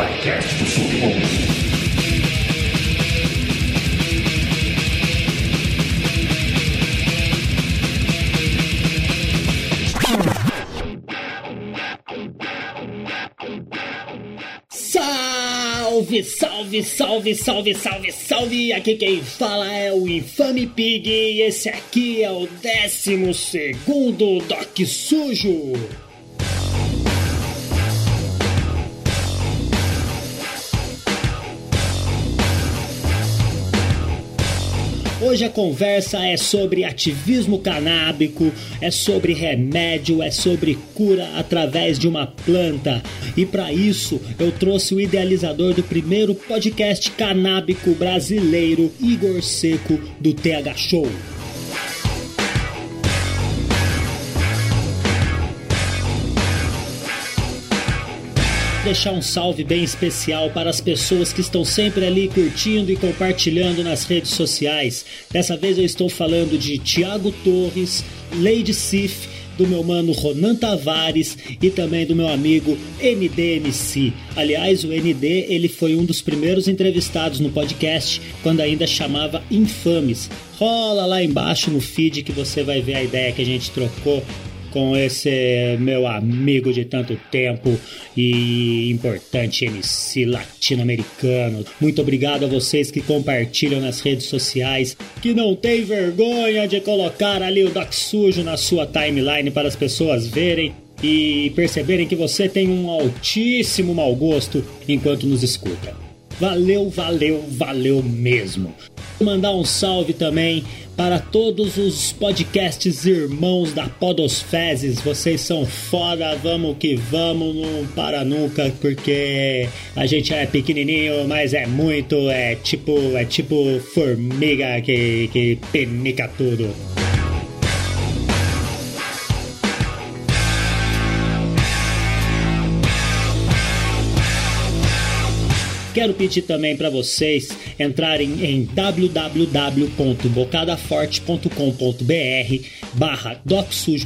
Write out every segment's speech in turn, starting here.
podcast do submundo. Salve, salve, salve, salve, salve, salve! Aqui quem fala é o Infame Pig e esse aqui é o 12 segundo Doc Sujo. Hoje a conversa é sobre ativismo canábico, é sobre remédio, é sobre cura através de uma planta. E para isso eu trouxe o idealizador do primeiro podcast canábico brasileiro, Igor Seco, do TH Show. Deixar um salve bem especial para as pessoas que estão sempre ali curtindo e compartilhando nas redes sociais. Dessa vez eu estou falando de Tiago Torres, Lady Sif, do meu mano Ronan Tavares e também do meu amigo NDMC. Aliás, o ND ele foi um dos primeiros entrevistados no podcast quando ainda chamava Infames. Rola lá embaixo no feed que você vai ver a ideia que a gente trocou com esse meu amigo de tanto tempo e importante MC latino-americano. Muito obrigado a vocês que compartilham nas redes sociais, que não tem vergonha de colocar ali o Doc Sujo na sua timeline para as pessoas verem e perceberem que você tem um altíssimo mau gosto enquanto nos escuta. Valeu, valeu, valeu mesmo. Vou mandar um salve também para todos os podcasts irmãos da Podosfezes. Vocês são foda, vamos que vamos, não para nunca, porque a gente é pequenininho, mas é muito, é tipo, é tipo formiga que, que penica tudo. Quero pedir também para vocês entrarem em www.bocadaforte.com.br barra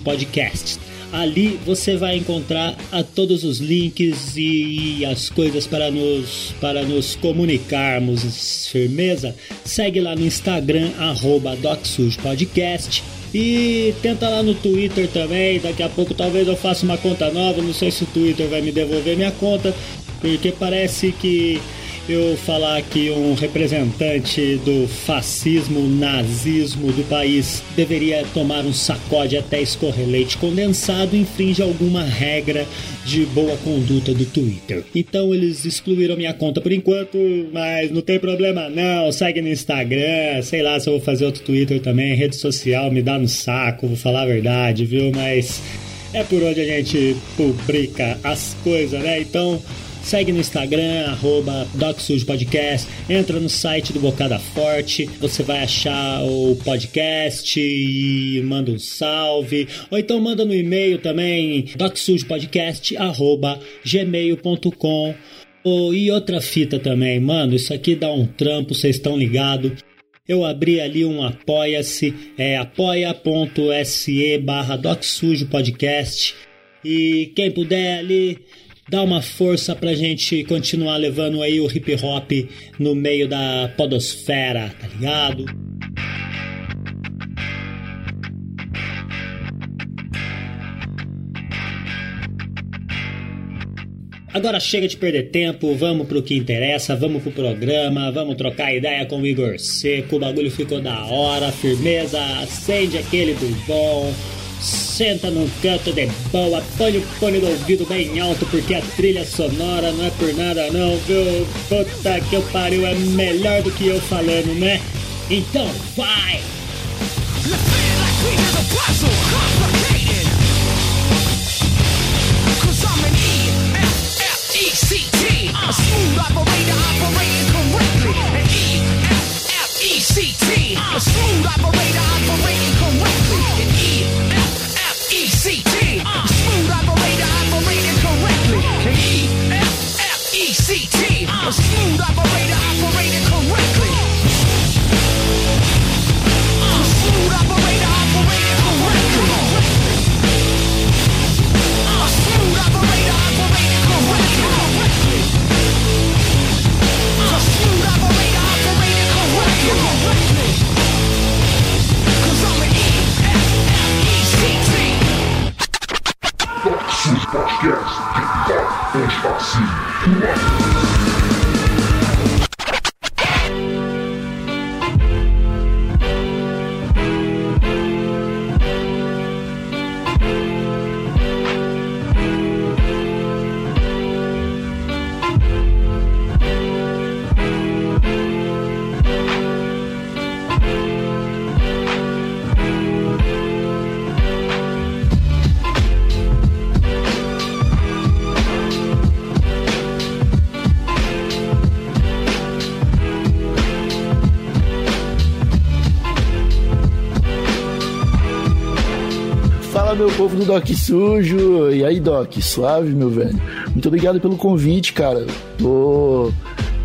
Podcast. Ali você vai encontrar a todos os links e as coisas para nos, para nos comunicarmos. Firmeza? Segue lá no Instagram, arroba. E tenta lá no Twitter também. Daqui a pouco talvez eu faça uma conta nova. Não sei se o Twitter vai me devolver minha conta porque parece que eu falar que um representante do fascismo, nazismo do país deveria tomar um sacode até escorrer leite condensado infringe alguma regra de boa conduta do Twitter. Então eles excluíram minha conta por enquanto, mas não tem problema não. Segue no Instagram, sei lá se eu vou fazer outro Twitter também, rede social me dá no saco, vou falar a verdade, viu? Mas é por onde a gente publica as coisas, né? Então Segue no Instagram, arroba Podcast. Entra no site do Bocada Forte. Você vai achar o podcast e manda um salve. Ou então manda no e-mail também, docsujopodcast, arroba gmail.com. Oh, e outra fita também, mano, isso aqui dá um trampo, vocês estão ligados. Eu abri ali um apoia-se, é apoia.se barra Podcast. E quem puder ali dá uma força pra gente continuar levando aí o hip hop no meio da podosfera, tá ligado? Agora chega de perder tempo, vamos pro que interessa, vamos pro programa, vamos trocar ideia com o Igor Seco, o bagulho ficou da hora, firmeza, acende aquele bom, senta num canto de boa, põe o fone do ouvido bem alto, porque a trilha sonora não é por nada não, viu? Puta que eu pariu, é melhor do que eu falando, né? Então vai! A smooth operator operating correctly. An E-F-F-E-C-T. A smooth operator Podcast de rock antivacinho. Doc Sujo. E aí, Doc, suave, meu velho. Muito obrigado pelo convite, cara. Tô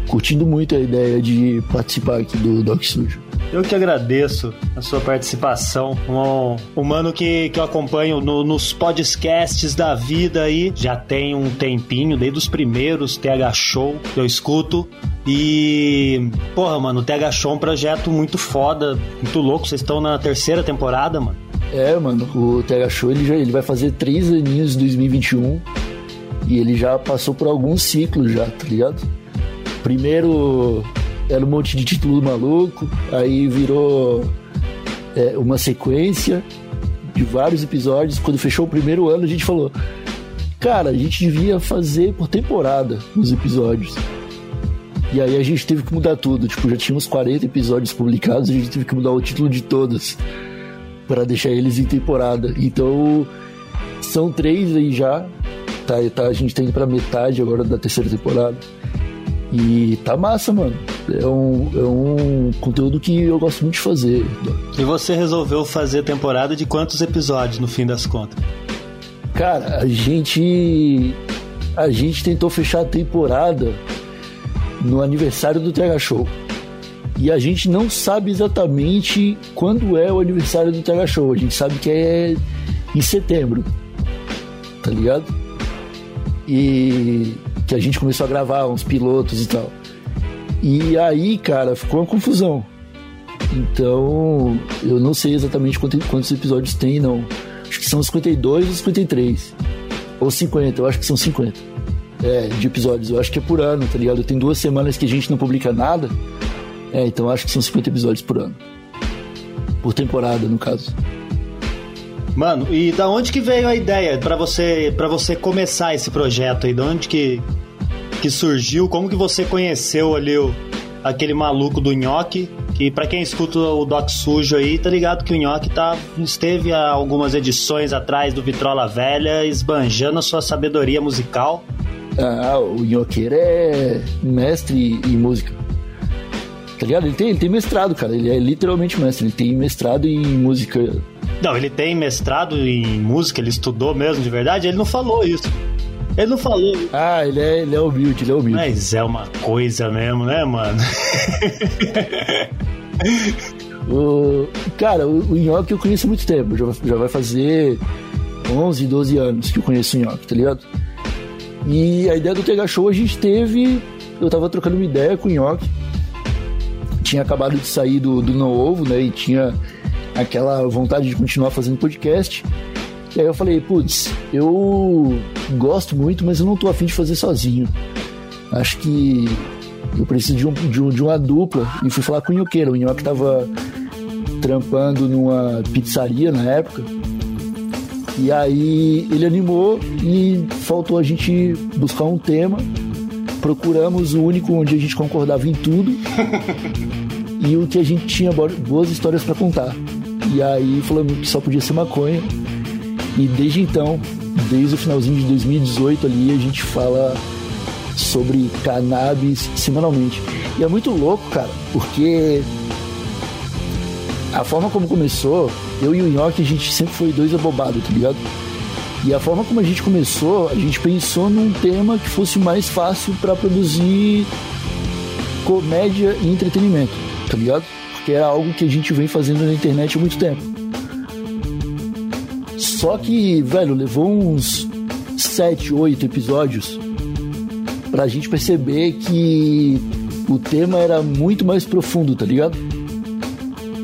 curtindo muito a ideia de participar aqui do Doc Sujo. Eu que agradeço a sua participação. Um humano que, que eu acompanho no, nos podcasts da vida aí. Já tem um tempinho, desde os primeiros TH Show que eu escuto. E, porra, mano, o TH Show é um projeto muito foda, muito louco. Vocês estão na terceira temporada, mano. É, mano, o TH Show ele, já, ele vai fazer três aninhos em 2021 e ele já passou por alguns ciclos já, tá ligado? Primeiro era um monte de título maluco, aí virou é, uma sequência de vários episódios. Quando fechou o primeiro ano, a gente falou: Cara, a gente devia fazer por temporada os episódios. E aí a gente teve que mudar tudo. Tipo, já tinha uns 40 episódios publicados, a gente teve que mudar o título de todos para deixar eles em temporada. Então, são três aí já. Tá, tá, a gente tá indo pra metade agora da terceira temporada. E tá massa, mano. É um, é um conteúdo que eu gosto muito de fazer. E você resolveu fazer temporada de quantos episódios no fim das contas? Cara, a gente. A gente tentou fechar a temporada no aniversário do TH Show. E a gente não sabe exatamente quando é o aniversário do TH Show. A gente sabe que é em setembro. Tá ligado? E que a gente começou a gravar uns pilotos e tal. E aí, cara, ficou uma confusão. Então, eu não sei exatamente quantos, quantos episódios tem, não. Acho que são 52 ou 53. Ou 50, eu acho que são 50. É, de episódios. Eu acho que é por ano, tá ligado? Tem duas semanas que a gente não publica nada. É, então acho que são 50 episódios por ano. Por temporada, no caso. Mano, e da onde que veio a ideia para você para você começar esse projeto aí? Da onde que que surgiu? Como que você conheceu ali o, aquele maluco do Nhoque? Que para quem escuta o Doc Sujo aí, tá ligado que o Nhoque tá, esteve há algumas edições atrás do Vitrola Velha esbanjando a sua sabedoria musical. Ah, o Nhoqueiro é mestre em música. Tá ligado? Ele tem, ele tem mestrado, cara. Ele é literalmente mestre. Ele tem mestrado em música. Não, ele tem mestrado em música, ele estudou mesmo de verdade, ele não falou isso. Ele não falou. Ah, ele é, ele é humilde, ele é humilde. Mas é uma coisa mesmo, né, mano? o, cara, o, o Nhoque eu conheço há muito tempo. Já, já vai fazer 11, 12 anos que eu conheço o Nhoque, tá ligado? E a ideia do TH Show a gente teve. Eu tava trocando uma ideia com o Nhoque. Tinha acabado de sair do, do No Ovo, né? E tinha aquela vontade de continuar fazendo podcast. E aí eu falei, putz, eu gosto muito, mas eu não tô afim de fazer sozinho. Acho que eu preciso de, um, de, um, de uma dupla. E fui falar com o Nhoqueiro. O Nhoque tava trampando numa pizzaria na época. E aí ele animou e faltou a gente buscar um tema. Procuramos o único onde a gente concordava em tudo. e o que a gente tinha boas histórias para contar. E aí falamos que só podia ser maconha. E desde então, desde o finalzinho de 2018 ali, a gente fala sobre cannabis semanalmente. E é muito louco, cara, porque a forma como começou, eu e o Nhoque, a gente sempre foi dois abobados, tá ligado? E a forma como a gente começou, a gente pensou num tema que fosse mais fácil para produzir comédia e entretenimento, tá ligado? Porque era algo que a gente vem fazendo na internet há muito tempo. Só que, velho, levou uns 7, 8 episódios pra gente perceber que o tema era muito mais profundo, tá ligado?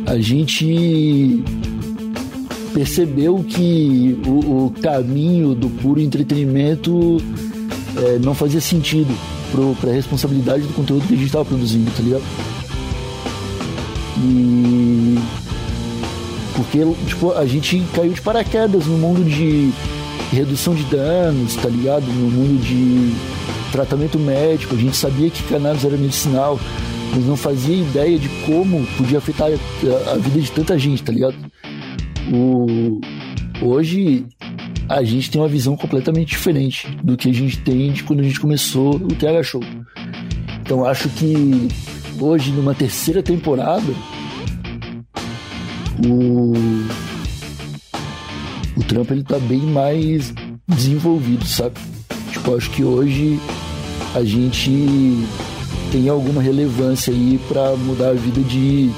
A gente percebeu que o, o caminho do puro entretenimento é, não fazia sentido para a responsabilidade do conteúdo que a gente estava produzindo, tá ligado? E porque tipo, a gente caiu de paraquedas no mundo de redução de danos, tá ligado? No mundo de tratamento médico, a gente sabia que cannabis era medicinal, mas não fazia ideia de como podia afetar a, vida de tanta gente, tá ligado? O, hoje a gente tem uma visão completamente diferente do que a gente tem de quando a gente começou o TH Show. Então acho que hoje, numa terceira temporada, o, o trampo ele tá bem mais desenvolvido, sabe? Tipo, acho que hoje a gente tem alguma relevância aí para mudar a vida de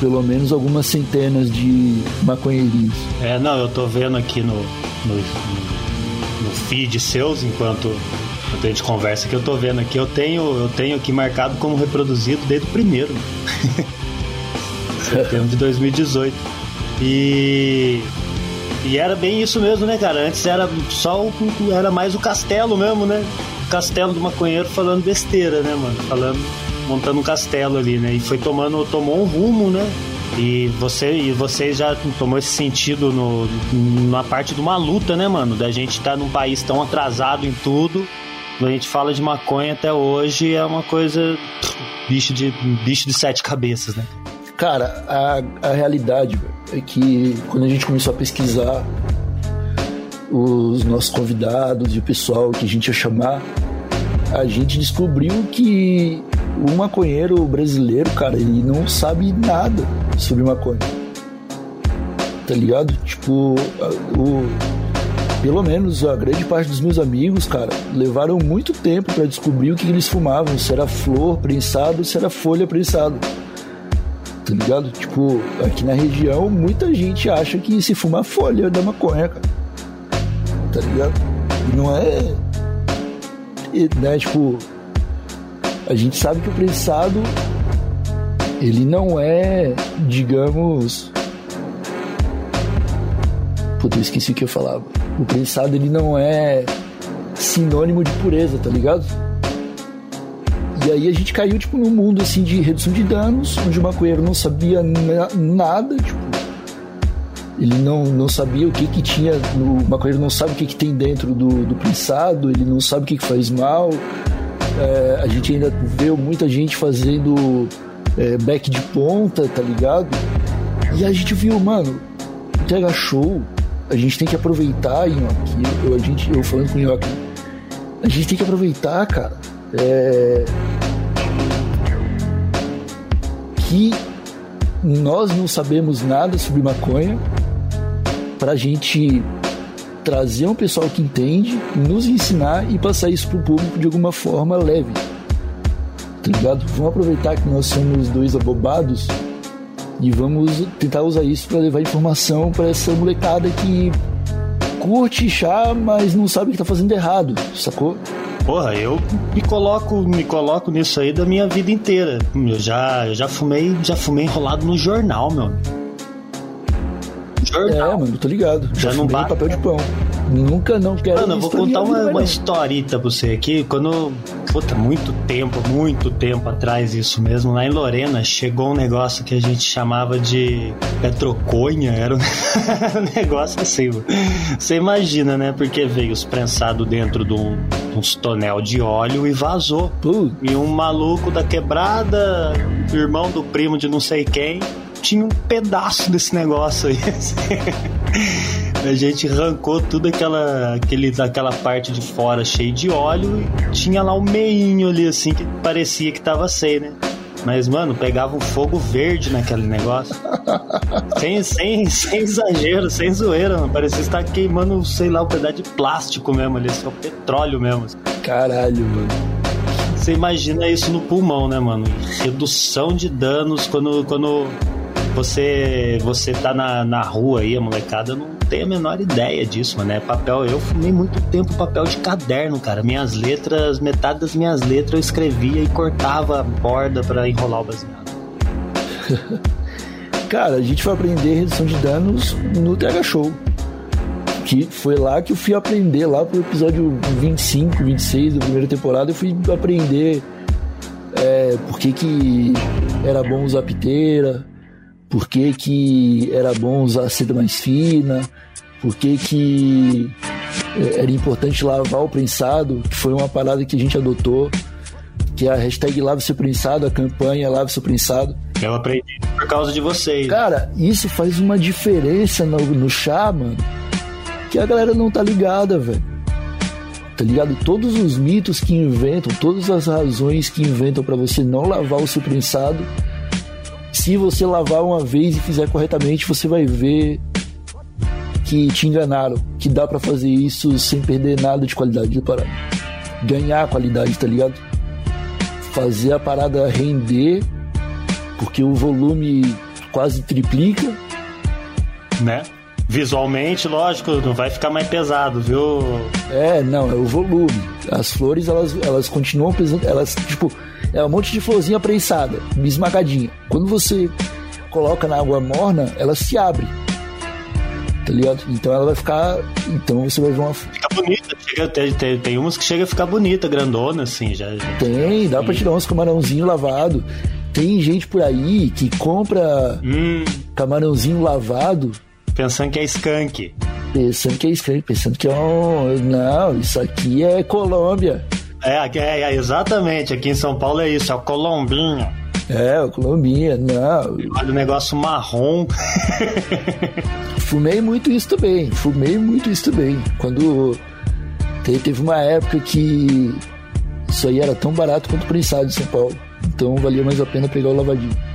pelo menos algumas centenas de maconheirinhos. É, não, eu tô vendo aqui no, no, no feed seus, enquanto a gente conversa que eu tô vendo aqui, eu tenho, eu tenho aqui marcado como reproduzido desde o primeiro. Setembro de 2018. E. E era bem isso mesmo, né, cara? Antes era só o, era mais o castelo mesmo, né? O castelo do maconheiro falando besteira, né, mano? Falando, montando um castelo ali, né? E foi tomando, tomou um rumo, né? E você e você já tomou esse sentido no, na parte de uma luta, né, mano? Da gente estar tá num país tão atrasado em tudo. A gente fala de maconha até hoje é uma coisa bicho de bicho de sete cabeças, né? Cara, a, a realidade é que quando a gente começou a pesquisar os nossos convidados e o pessoal que a gente ia chamar, a gente descobriu que o maconheiro brasileiro, cara, ele não sabe nada sobre maconha. Tá ligado? Tipo, o, pelo menos a grande parte dos meus amigos, cara, levaram muito tempo para descobrir o que eles fumavam, se era flor prensado, se era folha prensada tá ligado? Tipo, aqui na região, muita gente acha que se fumar folha da maconha, cara. Tá ligado? Não é. Né, tipo, a gente sabe que o prensado ele não é, digamos. Puta, eu esqueci o que eu falava. O prensado ele não é sinônimo de pureza, tá ligado? E aí a gente caiu, tipo, num mundo, assim, de redução de danos, onde o maconheiro não sabia na nada, tipo... Ele não, não sabia o que que tinha... No, o maconheiro não sabe o que que tem dentro do, do prensado, ele não sabe o que que faz mal. É, a gente ainda vê muita gente fazendo é, back de ponta, tá ligado? E a gente viu, mano, TH Show, a gente tem que aproveitar, Nhoque, eu, a gente, eu falando com o Nhoque, a gente tem que aproveitar, cara, é, que nós não sabemos nada sobre maconha para a gente trazer um pessoal que entende, nos ensinar e passar isso para o público de alguma forma leve. Tá ligado? Vamos aproveitar que nós somos dois abobados e vamos tentar usar isso para levar informação para essa molecada que curte chá, mas não sabe o que tá fazendo errado, sacou? Porra, eu me coloco, me coloco nisso aí da minha vida inteira. Eu já, eu já fumei, já fumei enrolado no jornal, meu. Jornal. É, mano, tô ligado. Já, já não bate papel de pão. Nunca não quero. Mano, eu vou contar uma, uma historita pra você aqui. Quando. Puta, muito tempo, muito tempo atrás, isso mesmo, lá em Lorena, chegou um negócio que a gente chamava de petroconha. Era um negócio assim, Você imagina, né? Porque veio os prensados dentro de um, uns tonel de óleo e vazou. Uh. E um maluco da quebrada, irmão do primo de não sei quem, tinha um pedaço desse negócio aí. A gente arrancou tudo aquela, aquele, aquela parte de fora cheia de óleo e tinha lá o meinho ali, assim, que parecia que tava sem, né? Mas, mano, pegava um fogo verde naquele negócio. sem, sem, sem exagero, sem zoeira, mano. Parecia estar queimando, sei lá, um pedaço de plástico mesmo ali, só petróleo mesmo. Caralho, mano. Você imagina isso no pulmão, né, mano? Redução de danos quando, quando você você tá na, na rua aí, a molecada não tem a menor ideia disso, mano. É papel. Eu fumei muito tempo papel de caderno, cara. Minhas letras, metade das minhas letras eu escrevia e cortava a borda para enrolar o baseado. cara, a gente foi aprender redução de danos no TH Show. Que foi lá que eu fui aprender, lá pro episódio 25, 26 da primeira temporada, eu fui aprender é, por que, que era bom usar piteira, por que, que era bom usar seda mais fina, por que, que é, era importante lavar o prensado, que foi uma parada que a gente adotou, que é a hashtag Lave Seu Prensado, a campanha Lave Seu Prensado. Eu aprendi por causa de vocês. Cara, isso faz uma diferença no, no chá, mano, que a galera não tá ligada, velho. Tá ligado? Todos os mitos que inventam, todas as razões que inventam para você não lavar o seu prensado, se você lavar uma vez e fizer corretamente, você vai ver que te enganaram, que dá para fazer isso sem perder nada de qualidade da parada. Ganhar qualidade, tá ligado? Fazer a parada render, porque o volume quase triplica. Né? Visualmente, lógico, não vai ficar mais pesado, viu? É, não, é o volume. As flores, elas, elas continuam pesando, elas, tipo, é um monte de florzinha prensada, esmagadinha. Quando você coloca na água morna, ela se abre tá ligado? Então ela vai ficar. Então você vai ver uma. Fica bonita, chega, tem, tem, tem umas que chega a ficar bonita, grandona, assim, já. já... Tem, dá pra tirar uns camarãozinho lavado. Tem gente por aí que compra hum. camarãozinho lavado. Pensando que é skunk. Pensando que é skunk, pensando que é um. Não, isso aqui é Colômbia. É, é, é, exatamente. Aqui em São Paulo é isso, é o Colombinha. É, o Colombinha, não. Olha o negócio marrom. fumei muito isso também. Fumei muito isso também. Quando teve uma época que isso aí era tão barato quanto o prensado de São Paulo. Então valia mais a pena pegar o lavadinho.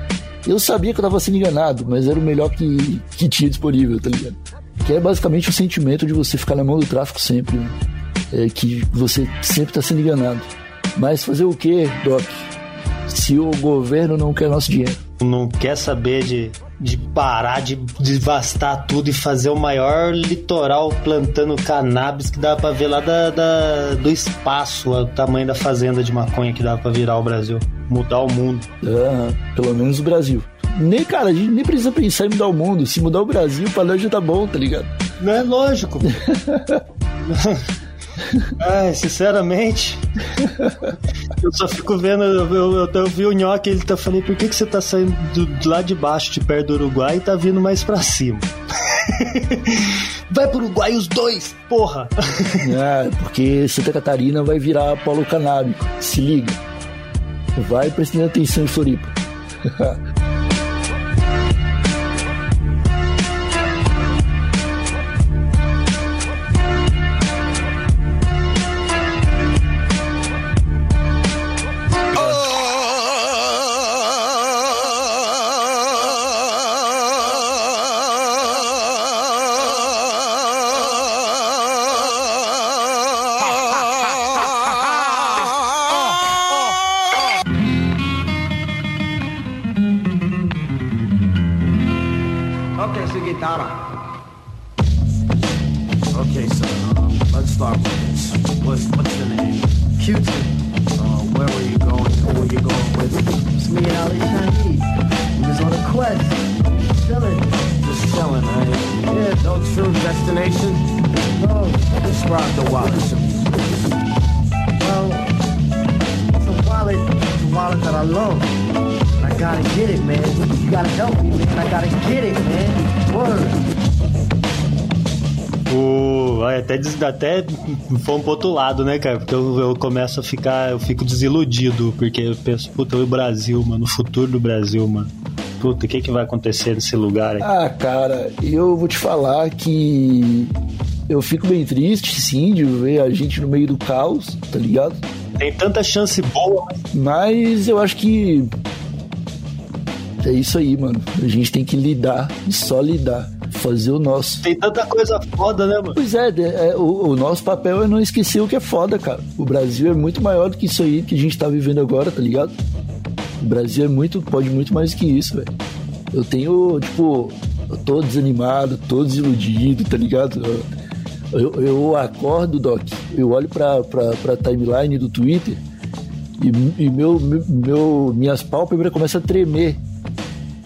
Eu sabia que eu tava sendo enganado, mas era o melhor que, que tinha disponível, tá ligado? Que é basicamente o sentimento de você ficar na mão do tráfico sempre. Né? É que você sempre tá sendo enganado. Mas fazer o que, Doc? Se o governo não quer nosso dinheiro. Não quer saber de de parar de devastar tudo e fazer o maior litoral plantando cannabis que dá para ver lá da, da, do espaço, o tamanho da fazenda de maconha que dá para virar o Brasil, mudar o mundo. pelo menos o Brasil. Nem, cara, a gente nem precisa pensar em mudar o mundo. Se mudar o Brasil, pra nós já tá bom, tá ligado? Não é lógico. Ai, sinceramente, eu só fico vendo, eu, eu, eu, vi o Nhoque, ele tá falando, por que, que você tá saindo do, lá de baixo, de perto do Uruguai, e tá vindo mais pra cima? vai pro Uruguai os dois, porra! É, porque Santa Catarina vai virar polo canábico, se liga. Vai prestando atenção em Floripa. até fomos pro outro lado, né, cara? Porque eu, eu começo a ficar, eu fico desiludido, porque eu penso, puta, o Brasil, mano, o futuro do Brasil, mano. Puta, o que, que vai acontecer nesse lugar? Aí? Ah, cara, eu vou te falar que eu fico bem triste, sim, de ver a gente no meio do caos, tá ligado? Tem tanta chance boa, mas, mas eu acho que é isso aí, mano. A gente tem que lidar e só lidar fazer o nosso. Tem tanta coisa foda, né, mano? Pois é, é o, o, nosso papel é não esquecer o que é foda, cara. O Brasil é muito maior do que isso aí que a gente tá vivendo agora, tá ligado? O Brasil é muito, pode muito mais que isso, velho. Eu tenho, tipo, eu tô desanimado, tô desiludido, tá ligado? Eu, eu, eu acordo, Doc, eu olho pra, pra, pra timeline do Twitter e, e meu, meu, minhas pálpebras começam a tremer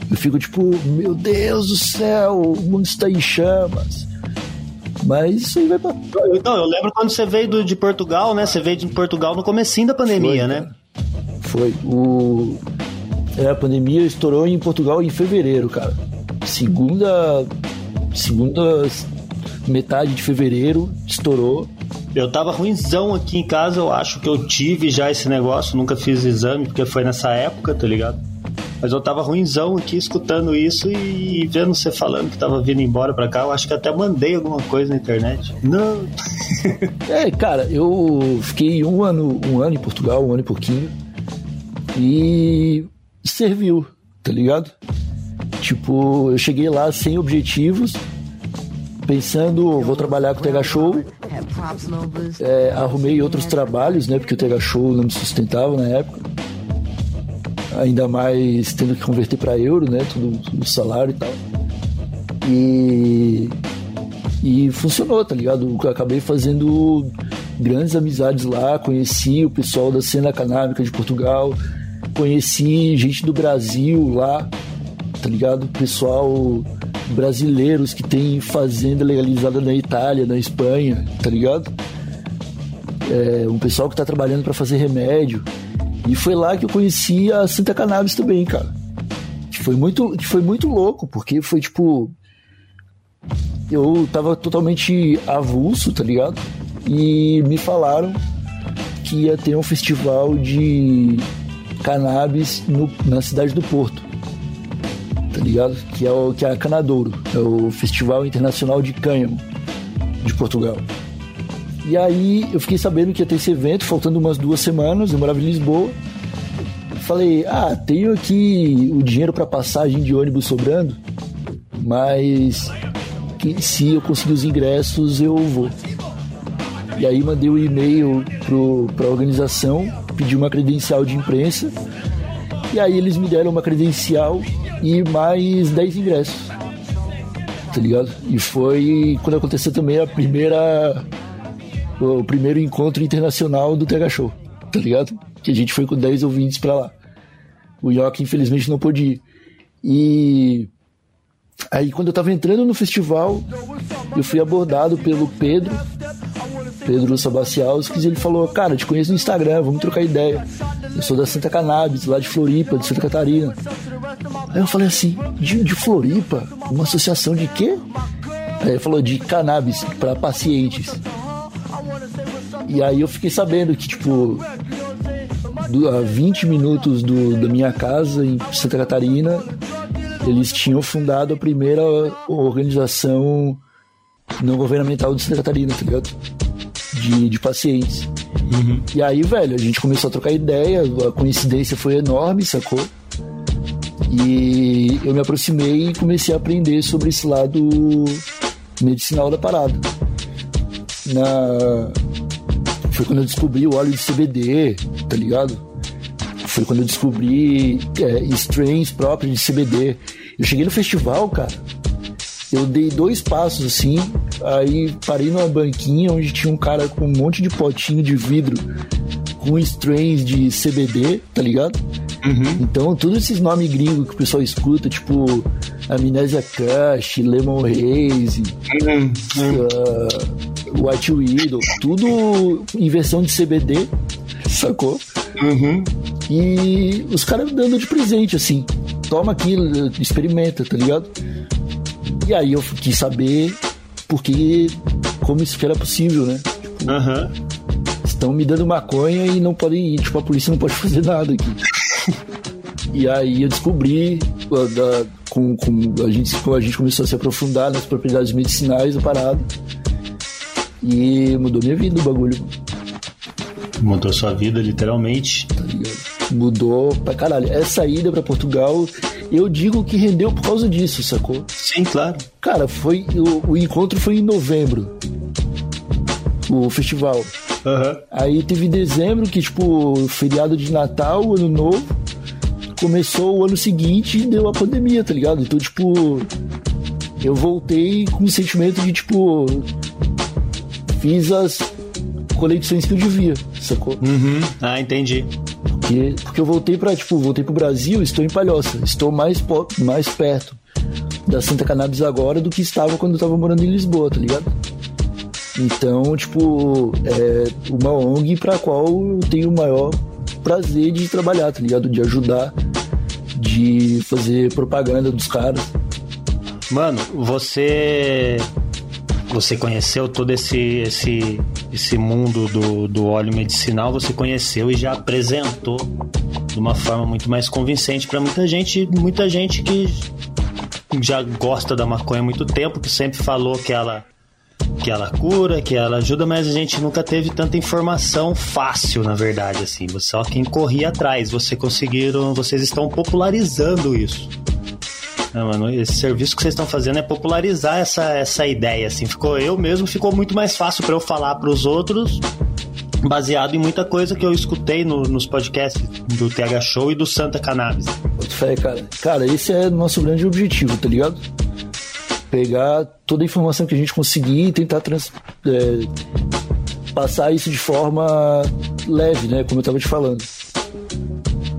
Eu fico tipo, meu Deus do céu, o mundo está em chamas. Mas isso aí vai pra. Então, eu lembro quando você veio do, de Portugal, né? Você veio de Portugal no comecinho da pandemia, Foi, né? Foi. O... É, a pandemia estourou em Portugal em fevereiro, cara. Segunda. Segunda metade de fevereiro estourou. Eu tava ruimzão aqui em casa, eu acho que eu tive já esse negócio, nunca fiz exame, porque foi nessa época, tá ligado? Mas eu tava ruimzão aqui escutando isso e vendo você falando que tava vindo embora pra cá, eu acho que até mandei alguma coisa na internet. Não. É, cara, eu fiquei um ano, um ano em Portugal, um ano e pouquinho. E serviu, tá ligado? Tipo, eu cheguei lá sem objetivos, pensando, vou trabalhar com o TH Show. É, arrumei outros trabalhos, né? Porque o TH Show não me sustentava na época. Ainda mais tendo que converter para euro, né? Tudo, tudo salário e tal. E e funcionou, tá ligado? Eu acabei fazendo grandes amizades lá, conheci o pessoal da cena canábica de Portugal, conheci gente do Brasil lá, tá ligado? Pessoal brasileiros que tem fazenda legalizada na Itália, na Espanha, tá ligado? É, um pessoal que tá trabalhando para fazer remédio. E foi lá que eu conheci a Santa Cannabis também, cara. Que Foi muito, que foi muito louco, porque foi tipo eu tava totalmente avulso, tá ligado? E me falaram que ia ter um festival de cannabis no- na cidade do Porto, tá ligado? Que é, o, que é a Canadouro, é o Festival Internacional de Cânhamo de Portugal. E aí eu fiquei sabendo que ia ter esse evento, faltando umas duas semanas, eu morava em Lisboa. Falei, ah, tenho aqui o dinheiro para passagem de ônibus sobrando, mas se eu conseguir os ingressos eu vou. E aí mandei um e-mail para a organização, pedi uma credencial de imprensa, e aí eles me deram uma credencial e mais 10 ingressos. Tá ligado? E foi quando aconteceu também a primeira. O primeiro encontro internacional do TH Show, tá ligado? Que a gente foi com 10 ouvintes pra lá. O Yoki, infelizmente, não pôde ir. E Aí quando eu tava entrando no festival, eu fui abordado pelo Pedro, Pedro Sabaciauskas, e ele falou, cara, te conheço no Instagram, vamos trocar ideia. Eu sou da Santa Cannabis, lá de Floripa, de Santa Catarina. Aí eu falei assim, de, de Floripa? Uma associação de quê? Aí ele falou de cannabis para pacientes. E aí eu fiquei sabendo que, tipo, a 20 minutos do, da minha casa em Santa Catarina, eles tinham fundado a primeira organização não governamental de Santa Catarina, tá ligado? De, de pacientes. E aí, velho, a gente começou a trocar ideia, a coincidência foi enorme, sacou? E eu me aproximei e comecei a aprender sobre esse lado medicinal da parada. Na... Foi quando eu descobri o óleo de CBD, tá ligado? Foi quando eu descobri é, strains próprios de CBD. Eu cheguei no festival, cara. Eu dei dois passos assim, aí parei numa banquinha onde tinha um cara com um monte de potinho de vidro com strains de CBD, tá ligado? Então, todos esses nomes gringos que o pessoal escuta, tipo Amnésia Kush, Lemon Haze, uh, White Widow, tudo em versão de CBD, sacou? E os caras dando de presente, assim. Toma aqui, experimenta, tá ligado? E aí eu quis saber porque como isso que era possível, né? Aham. Estão me dando maconha e não podem ir, tipo, a polícia não pode fazer nada aqui. e aí eu descobri uh, da- com, com a gente, a gente começou a se aprofundar nas propriedades medicinais da parada. E mudou minha vida o bagulho, Mudou sua vida, literalmente. tá ligado? Mudou pra caralho. Essa ida pra Portugal, eu digo que rendeu por causa disso, sacou? Sim, claro. Cara, foi o, o encontro foi em novembro. O festival. Aham. Aí teve dezembro, que, tipo, feriado de Natal, ano novo. Começou o ano seguinte e deu a pandemia, tá ligado? Então, tipo, eu voltei com o sentimento de, tipo, fiz as conexões que eu devia, sacou? Uhum. Ah, entendi. Porque, porque eu voltei para tipo, voltei pro Brasil, estou em Palhoça, estou mais, mais perto da Santa Cannabis agora do que estava quando eu tava morando em Lisboa, tá ligado? Então, tipo, é uma ONG pra qual eu tenho o maior prazer de trabalhar, tá ligado? De ajudar, de fazer propaganda dos caras. Mano, você você conheceu todo esse esse esse mundo do, do óleo medicinal, você conheceu e já apresentou de uma forma muito mais convincente para muita gente, muita gente que já gosta da maconha há muito tempo, que sempre falou que ela que ela cura, que ela ajuda, mas a gente nunca teve tanta informação fácil, na verdade, assim. Só quem corria atrás, você conseguiram, vocês estão popularizando isso. Não, mano, esse serviço que vocês estão fazendo é popularizar essa, essa ideia, assim. Ficou eu mesmo, ficou muito mais fácil para eu falar para os outros, baseado em muita coisa que eu escutei no, nos podcasts do TH Show e do Santa Cannabis. Fé, cara. Cara, esse é nosso grande objetivo, tá ligado? pegar toda a informação que a gente conseguir e tentar trans, é, passar isso de forma leve, né? Como eu estava te falando.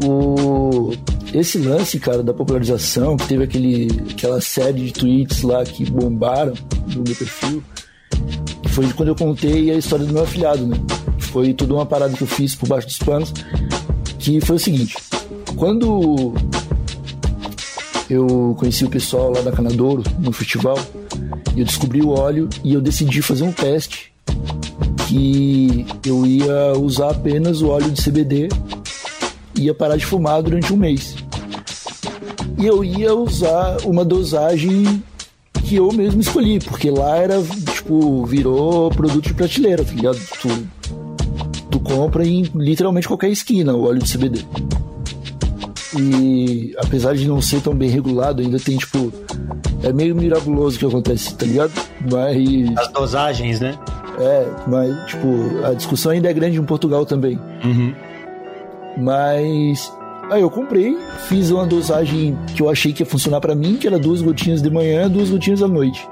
O, esse lance, cara, da popularização, que teve aquele, aquela série de tweets lá que bombaram no meu perfil, foi quando eu contei a história do meu afilhado, né? Foi toda uma parada que eu fiz por baixo dos panos, que foi o seguinte: quando eu conheci o pessoal lá da Canadouro no festival eu descobri o óleo e eu decidi fazer um teste que eu ia usar apenas o óleo de CBD ia parar de fumar durante um mês. E eu ia usar uma dosagem que eu mesmo escolhi, porque lá era, tipo, virou produto de prateleira, tá ligado? Tu, tu compra em literalmente qualquer esquina o óleo de CBD. E apesar de não ser tão bem regulado, ainda tem, tipo. É meio miraculoso o que acontece, tá ligado? Mas. As dosagens, né? É, mas, tipo, a discussão ainda é grande em Portugal também. Uhum. Mas. Aí eu comprei, fiz uma dosagem que eu achei que ia funcionar para mim, que era duas gotinhas de manhã, duas gotinhas à noite.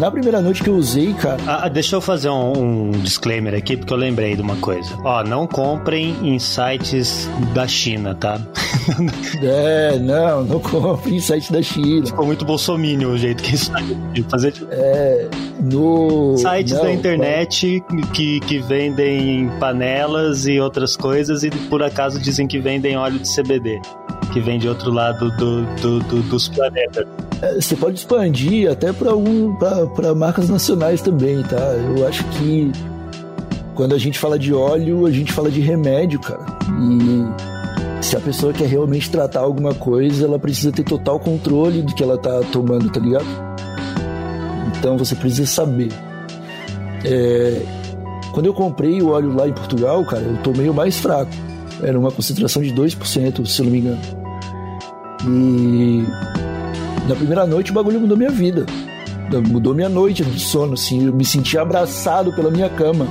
Na primeira noite que eu usei, cara. Ah, deixa eu fazer um, um, disclaimer aqui, porque eu lembrei de uma coisa. Ó, não comprem em sites da China, tá? é, não, não comprem em sites da China. Ficou muito bolsominion o jeito que isso de fazer. É, no. Sites não, da internet que, que vendem panelas e outras coisas e por acaso dizem que vendem óleo de CBD, que vem de outro lado do, do, do dos planetas. É, você pode expandir até para marcas nacionais também, tá? Eu acho que quando a gente fala de óleo, a gente fala de remédio, cara. E se a pessoa quer realmente tratar alguma coisa, ela precisa ter total controle do que ela tá tomando, tá ligado? Então você precisa saber. É... Quando eu comprei o óleo lá em Portugal, cara, eu tomei o mais fraco. Era uma concentração de 2%, se não me engano. E na primeira noite o bagulho mudou minha vida. Mudou minha noite de sono, assim. Eu me senti abraçado pela minha cama,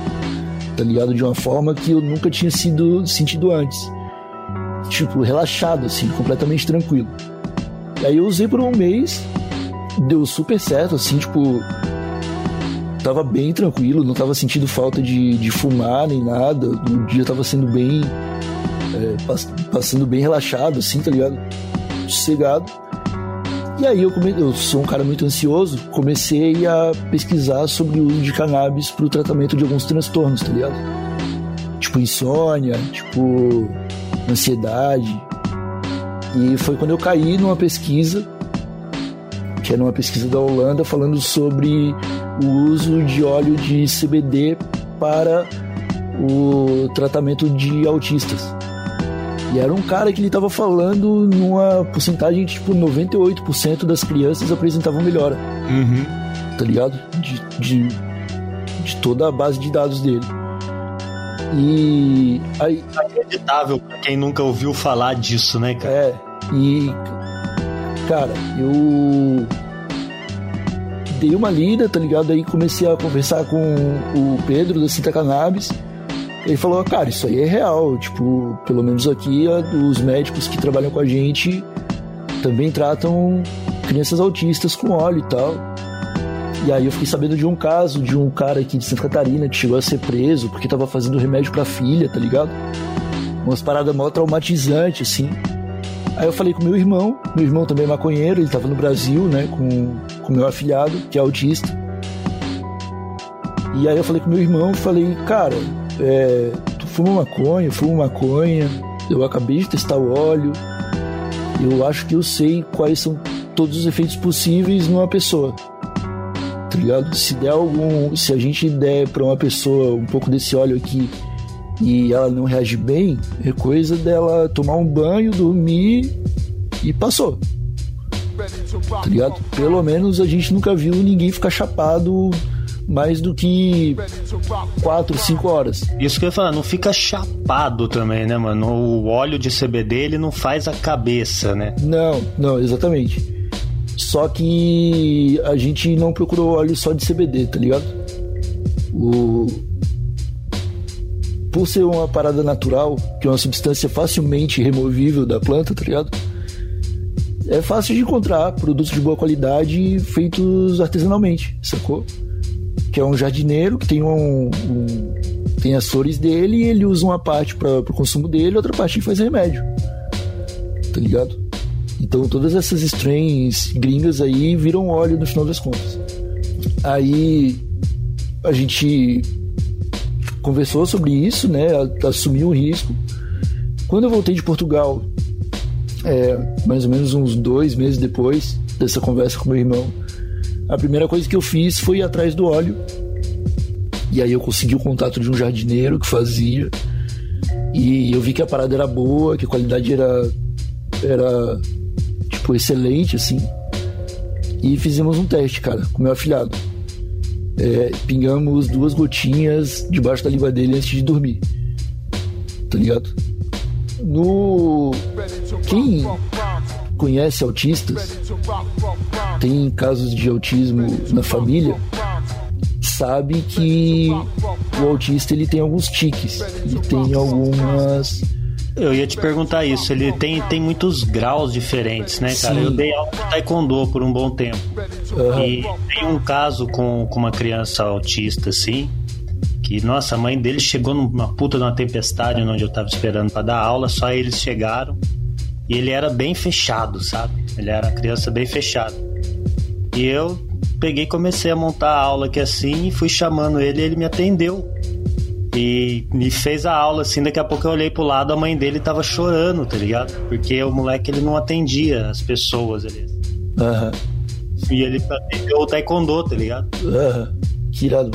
tá ligado? De uma forma que eu nunca tinha sido sentido antes. Tipo, relaxado, assim, completamente tranquilo. E aí eu usei por um mês, deu super certo, assim, tipo. Tava bem tranquilo, não tava sentindo falta de, de fumar nem nada. O dia tava sendo bem. É, passando bem relaxado, assim, tá ligado? Sossegado. E aí eu, come... eu sou um cara muito ansioso, comecei a pesquisar sobre o uso de cannabis para o tratamento de alguns transtornos, tá ligado? Tipo insônia, tipo ansiedade. E foi quando eu caí numa pesquisa, que era uma pesquisa da Holanda, falando sobre o uso de óleo de CBD para o tratamento de autistas. E era um cara que ele tava falando numa porcentagem, tipo, 98% das crianças apresentavam melhora. Uhum. Tá ligado? De, de, de toda a base de dados dele. E aí. Inacreditável pra quem nunca ouviu falar disso, né, cara? É. E. Cara, eu. Dei uma lida, tá ligado? Aí comecei a conversar com o Pedro da Cinta Cannabis. Ele falou, cara, isso aí é real. Tipo, pelo menos aqui, os médicos que trabalham com a gente também tratam crianças autistas com óleo e tal. E aí eu fiquei sabendo de um caso de um cara aqui de Santa Catarina que chegou a ser preso porque tava fazendo remédio pra filha, tá ligado? umas paradas mó traumatizantes, assim. Aí eu falei com meu irmão, meu irmão também é maconheiro, ele tava no Brasil, né, com, com meu afilhado, que é autista. E aí eu falei com meu irmão, falei, cara, é, tu fuma maconha, eu maconha, eu acabei de testar o óleo, eu acho que eu sei quais são todos os efeitos possíveis numa pessoa. Tá ligado? Se der algum. Se a gente der pra uma pessoa um pouco desse óleo aqui e ela não reage bem, é coisa dela tomar um banho, dormir e passou. Tá ligado? Pelo menos a gente nunca viu ninguém ficar chapado mais do que 4, 5 horas. Isso que eu ia falar, não fica chapado também, né, mano? O óleo de CBD ele não faz a cabeça, né? Não, não, exatamente. Só que a gente não procurou óleo só de CBD, tá ligado? O... Por ser uma parada natural, que é uma substância facilmente removível da planta, tá ligado? É fácil de encontrar produtos de boa qualidade feitos artesanalmente, sacou? Que é um jardineiro que tem um, um tem as flores dele e ele usa uma parte para o consumo dele, outra parte faz remédio. Tá ligado? Então todas essas strains gringas aí viram óleo no final das contas. Aí a gente conversou sobre isso, né? Assumiu o risco. Quando eu voltei de Portugal, é, mais ou menos uns dois meses depois dessa conversa com meu irmão, a primeira coisa que eu fiz foi ir atrás do óleo. E aí eu consegui o contato de um jardineiro que fazia. E eu vi que a parada era boa, que a qualidade era, era tipo, excelente, assim. E fizemos um teste, cara, com meu afilhado. É, pingamos duas gotinhas debaixo da língua dele antes de dormir. Tá ligado? No. Quem conhece autistas, tem casos de autismo na família, sabe que o autista ele tem alguns tiques, ele tem algumas eu ia te perguntar isso. Ele tem, tem muitos graus diferentes, né, cara? Sim. Eu dei aula de taekwondo por um bom tempo. Uhum. E tem um caso com, com uma criança autista, assim, que, nossa, a mãe dele chegou numa puta de uma tempestade onde eu tava esperando para dar aula, só eles chegaram. E ele era bem fechado, sabe? Ele era uma criança bem fechada. E eu peguei comecei a montar a aula aqui assim e fui chamando ele e ele me atendeu. E me fez a aula, assim, daqui a pouco eu olhei pro lado, a mãe dele tava chorando, tá ligado? Porque o moleque, ele não atendia as pessoas ali. Aham. Uhum. E ele atendeu o taekwondo, tá ligado? Aham. Uhum. Que irado.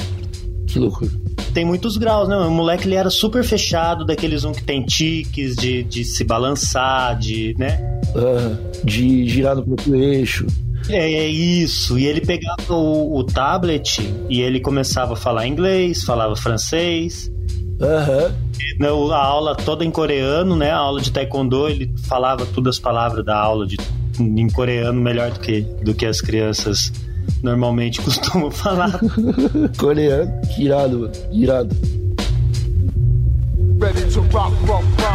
Que loucura. Tem muitos graus, né? O moleque, ele era super fechado, daqueles um que tem tiques, de, de se balançar, de, né? Uhum. De girar no próprio eixo. É, é isso. E ele pegava o, o, tablet e ele começava a falar inglês, falava francês. Uhum. A aula toda em coreano, né? A aula de taekwondo, ele falava todas as palavras da aula de, em coreano melhor do que, do que as crianças normalmente costumam falar. coreano, irado, irado. Ready to rock, rock, rock.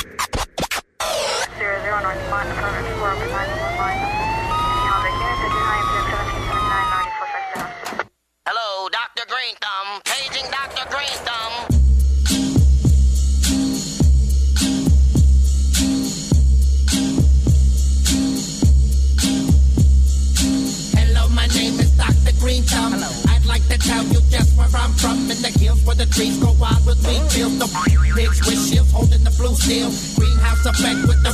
Green Thumb. Paging Dr. Green Thumb. Hello, my name is Dr. Green Thumb. Hello I'd like to tell you just where I'm from In the hills where the trees go wild with me Feels the pigs with shields holding the blue steel Greenhouse effect with the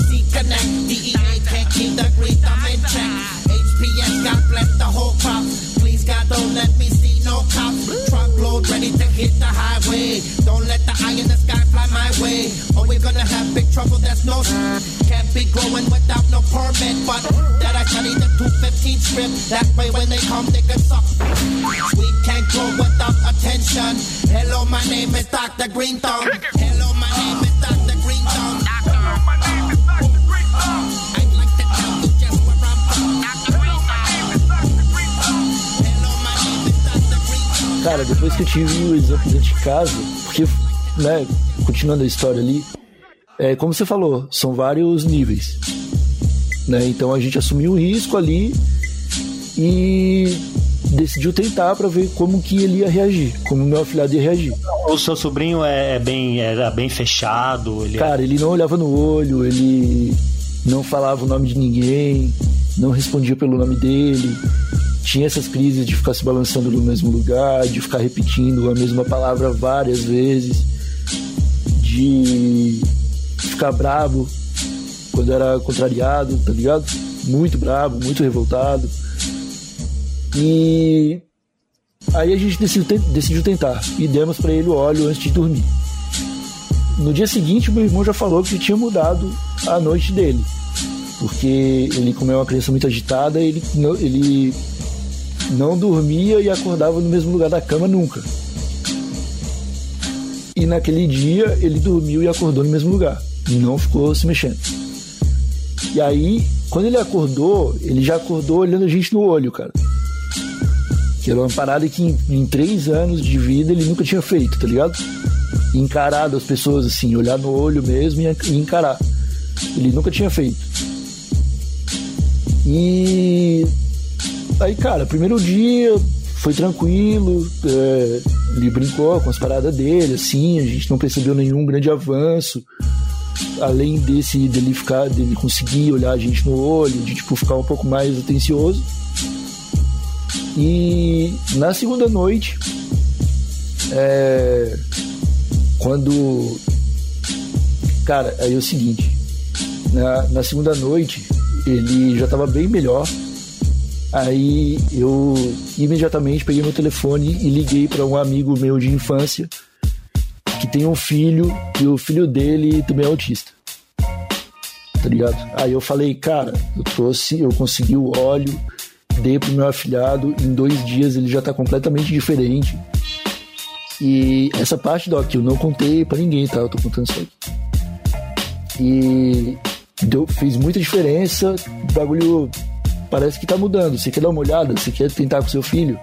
trouble, there's no sh- Can't be growing without no permit, but that I study the 215 strip. That way when they come, they can suck. We can't grow without attention. Hello, my name is Dr. Green Hello, my name is Dr. Green Thumb. Hello, my name is Dr. Green Dr. Green Thumb. Hello, my name is Dr. Green Thumb. Cara, depois que eu tive o exemplo dentro de casa, porque, né, continuando a história ali, é como você falou, são vários níveis. Né? Então a gente assumiu o risco ali e decidiu tentar para ver como que ele ia reagir, como meu afilhado ia reagir. O seu sobrinho é, é bem, era bem fechado? Ele é- Cara, ele não olhava no olho, ele não falava o nome de ninguém, não respondia pelo nome dele. Tinha essas crises de ficar se balançando no mesmo lugar, de ficar repetindo a mesma palavra várias vezes, de ficar brabo quando era contrariado, tá ligado? Muito brabo, muito revoltado. E aí a gente decidiu, decidiu tentar e demos pra ele o óleo antes de dormir. No dia seguinte, meu irmão já falou que tinha mudado a noite dele. Porque ele, como é uma criança muito agitada, ele não, ele não dormia e acordava no mesmo lugar da cama nunca. E naquele dia, ele dormiu e acordou no mesmo lugar. Não ficou se mexendo. E aí, quando ele acordou, ele já acordou olhando a gente no olho, cara. Que era uma parada que em, em três anos de vida ele nunca tinha feito, tá ligado? encarado as pessoas assim, olhar no olho mesmo e e encarar. Ele nunca tinha feito. E aí, cara, primeiro dia foi tranquilo, é, ele brincou com as paradas dele, assim, a gente não percebeu nenhum grande avanço. Além desse dele ficar, dele conseguir olhar a gente no olho, de tipo ficar um pouco mais atencioso. E na segunda noite, é, quando. Cara, aí é o seguinte: na, na segunda noite, ele já tava bem melhor. Aí eu imediatamente peguei meu telefone e liguei para um amigo meu de infância que tem um filho e o filho dele também é autista. Tá ligado? Aí eu falei, cara, eu trouxe, eu consegui o óleo, dei pro meu afilhado, em dois dias ele já tá completamente diferente. E essa parte, Doc, eu não contei pra ninguém, tá? Eu tô contando isso aqui. E deu, fez muita diferença. O bagulho parece que tá mudando. Você quer dar uma olhada? Você quer tentar com seu filho?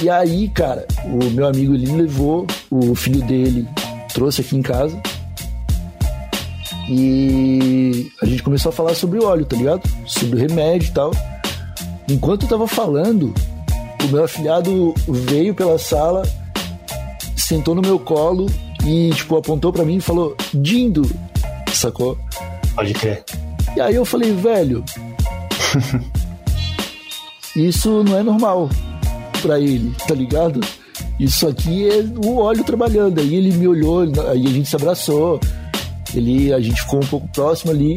E aí, cara, o meu amigo ele levou o filho dele, trouxe aqui em casa. E a gente começou a falar sobre o óleo, tá ligado? Sobre o remédio e tal. Enquanto eu tava falando, o meu afilhado veio pela sala, sentou no meu colo e, tipo, apontou pra mim e falou: Dindo, sacou? Pode crer. E aí eu falei, velho, isso não é normal pra ele, tá ligado? Isso aqui é o óleo trabalhando. Aí ele me olhou, aí a gente se abraçou, ele, a gente ficou um pouco próximo ali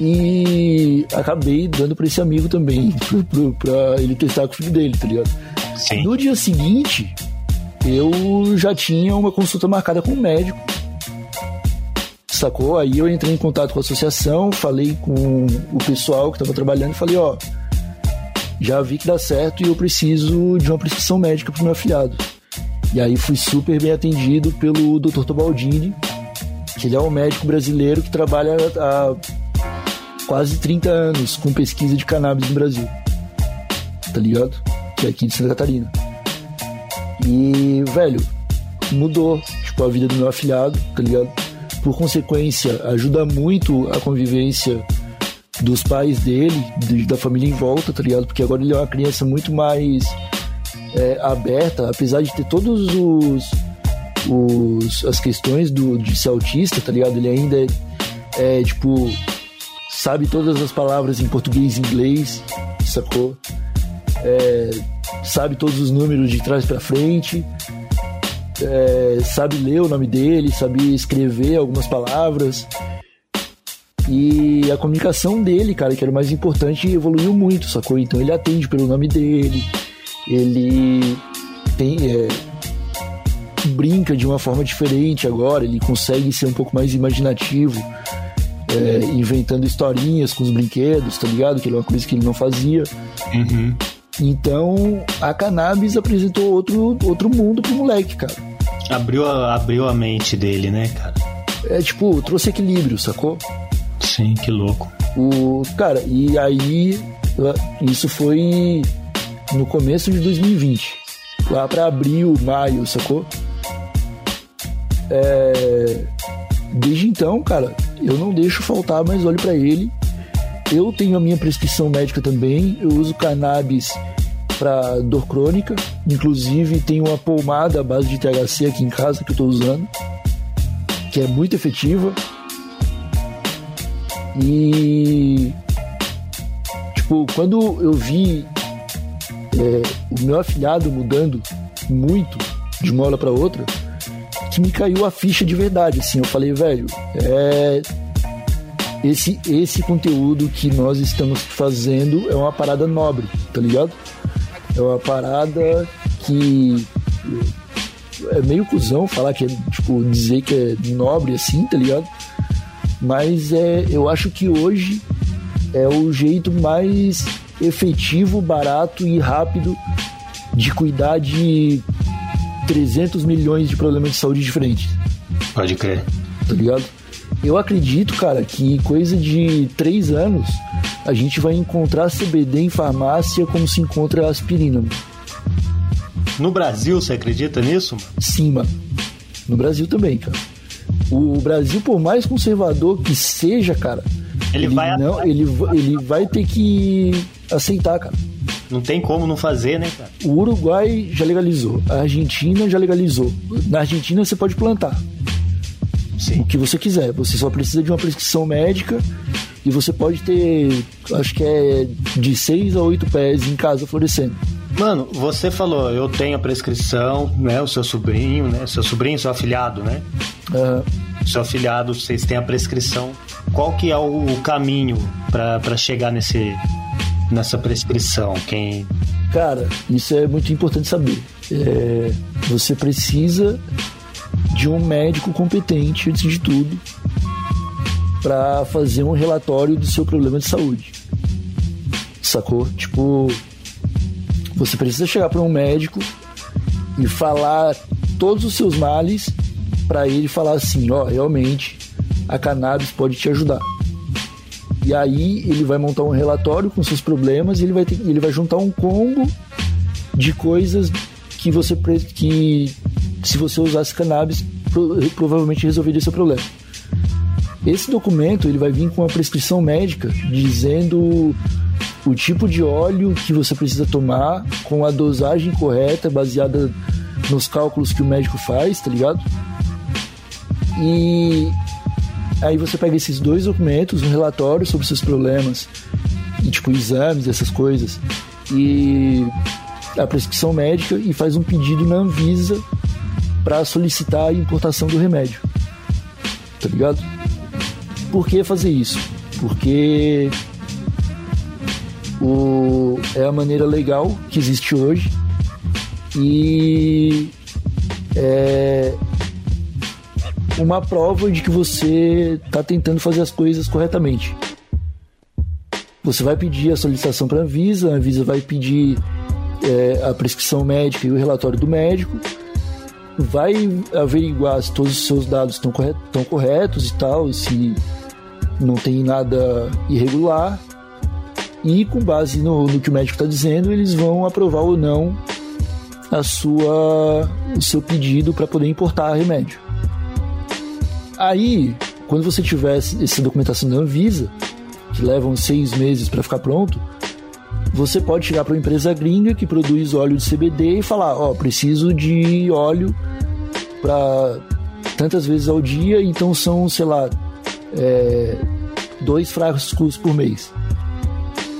e acabei dando pra esse amigo também, pra ele testar com o filho dele, tá ligado? Sim. No dia seguinte, eu já tinha uma consulta marcada com o médico. Sacou? Aí eu entrei em contato com a associação, falei com o pessoal que estava trabalhando e falei, ó, já vi que dá certo e eu preciso de uma prescrição médica pro meu afilhado. E aí fui super bem atendido pelo Dr. Tobaldini, que ele é um médico brasileiro que trabalha há quase 30 anos com pesquisa de cannabis no Brasil. Tá ligado? Que é aqui de Santa Catarina. E, velho, mudou, tipo, a vida do meu afilhado, tá ligado? Por consequência, ajuda muito a convivência dos pais dele, de- da família em volta, tá ligado? Porque agora ele é uma criança muito mais é, aberta, apesar de ter todos os, os as questões do, de ser autista, tá ligado? Ele ainda é, é, tipo sabe todas as palavras em português e inglês, sacou? É, sabe todos os números de trás pra frente, é, sabe ler o nome dele, sabe escrever algumas palavras. E a comunicação dele, cara, que era o mais importante, evoluiu muito, sacou? Então ele atende pelo nome dele, ele tem. é, brinca de uma forma diferente agora, ele consegue ser um pouco mais imaginativo. é, inventando historinhas com os brinquedos, tá ligado? Que é uma coisa que ele não fazia. Uhum. Então, a cannabis apresentou outro, outro mundo pro moleque, cara. Abriu a, abriu a mente dele, né, cara? É tipo, trouxe equilíbrio, sacou? Sim, que louco. O, cara, e aí isso foi no começo de 2020, lá para abril, maio, sacou? É, desde então, cara, eu não deixo faltar mais olho para ele. Eu tenho a minha prescrição médica também. Eu uso cannabis para dor crônica. Inclusive, tenho uma pomada à base de THC aqui em casa que eu tô usando, que é muito efetiva. E tipo, quando eu vi é, o meu afilhado mudando muito de uma hora para outra, que me caiu a ficha de verdade. Assim, eu falei, velho, é esse esse conteúdo que nós estamos fazendo é uma parada nobre, tá ligado? É uma parada que é meio cuzão falar que é, tipo, dizer que é nobre assim, tá ligado? Mas é, eu acho que hoje é o jeito mais efetivo, barato e rápido de cuidar de 300 milhões de problemas de saúde diferentes. Pode crer. Tá ligado? Eu acredito, cara, que coisa de três anos a gente vai encontrar CBD em farmácia como se encontra aspirina. No Brasil, você acredita nisso? Sim, mano. No Brasil também, cara. O Brasil, por mais conservador que seja, cara, ele, ele vai não, ele, ele vai ter que aceitar, cara. Não tem como não fazer, né, cara? O Uruguai já legalizou, a Argentina já legalizou. Na Argentina você pode plantar. Sim. O que você quiser. Você só precisa de uma prescrição médica e você pode ter, acho que é de 6 a 8 pés em casa florescendo. Mano, você falou, eu tenho a prescrição, né? O seu sobrinho, né? Seu sobrinho, seu afilhado, né? Uhum. Seu afilhado, vocês têm a prescrição. Qual que é o caminho para chegar nesse, nessa prescrição? Quem... Cara, isso é muito importante saber. É, você precisa de um médico competente, antes de tudo, para fazer um relatório do seu problema de saúde. Sacou? Tipo, você precisa chegar para um médico e falar todos os seus males para ele falar assim, ó, realmente a cannabis pode te ajudar. E aí ele vai montar um relatório com seus problemas e ele vai, ter, ele vai juntar um combo de coisas que você que se você usasse cannabis provavelmente resolveria seu problema. Esse documento ele vai vir com uma prescrição médica dizendo o tipo de óleo que você precisa tomar com a dosagem correta baseada nos cálculos que o médico faz, tá ligado? E Aí você pega esses dois documentos, um relatório sobre seus problemas, e, tipo exames, essas coisas, e a prescrição médica e faz um pedido na Anvisa para solicitar a importação do remédio. Tá ligado? Por que fazer isso? Porque o, é a maneira legal que existe hoje e é, uma prova de que você está tentando fazer as coisas corretamente. Você vai pedir a solicitação para a Anvisa, a Anvisa vai pedir é, a prescrição médica e o relatório do médico, vai averiguar se todos os seus dados estão corretos, corretos e tal, se não tem nada irregular, e com base no, no que o médico está dizendo, eles vão aprovar ou não a sua, o seu pedido para poder importar remédio. Aí, quando você tiver essa documentação da Anvisa, que levam seis meses para ficar pronto, você pode chegar para uma empresa gringa que produz óleo de CBD e falar: Ó, oh, preciso de óleo para tantas vezes ao dia, então são, sei lá, é, dois frascos por mês.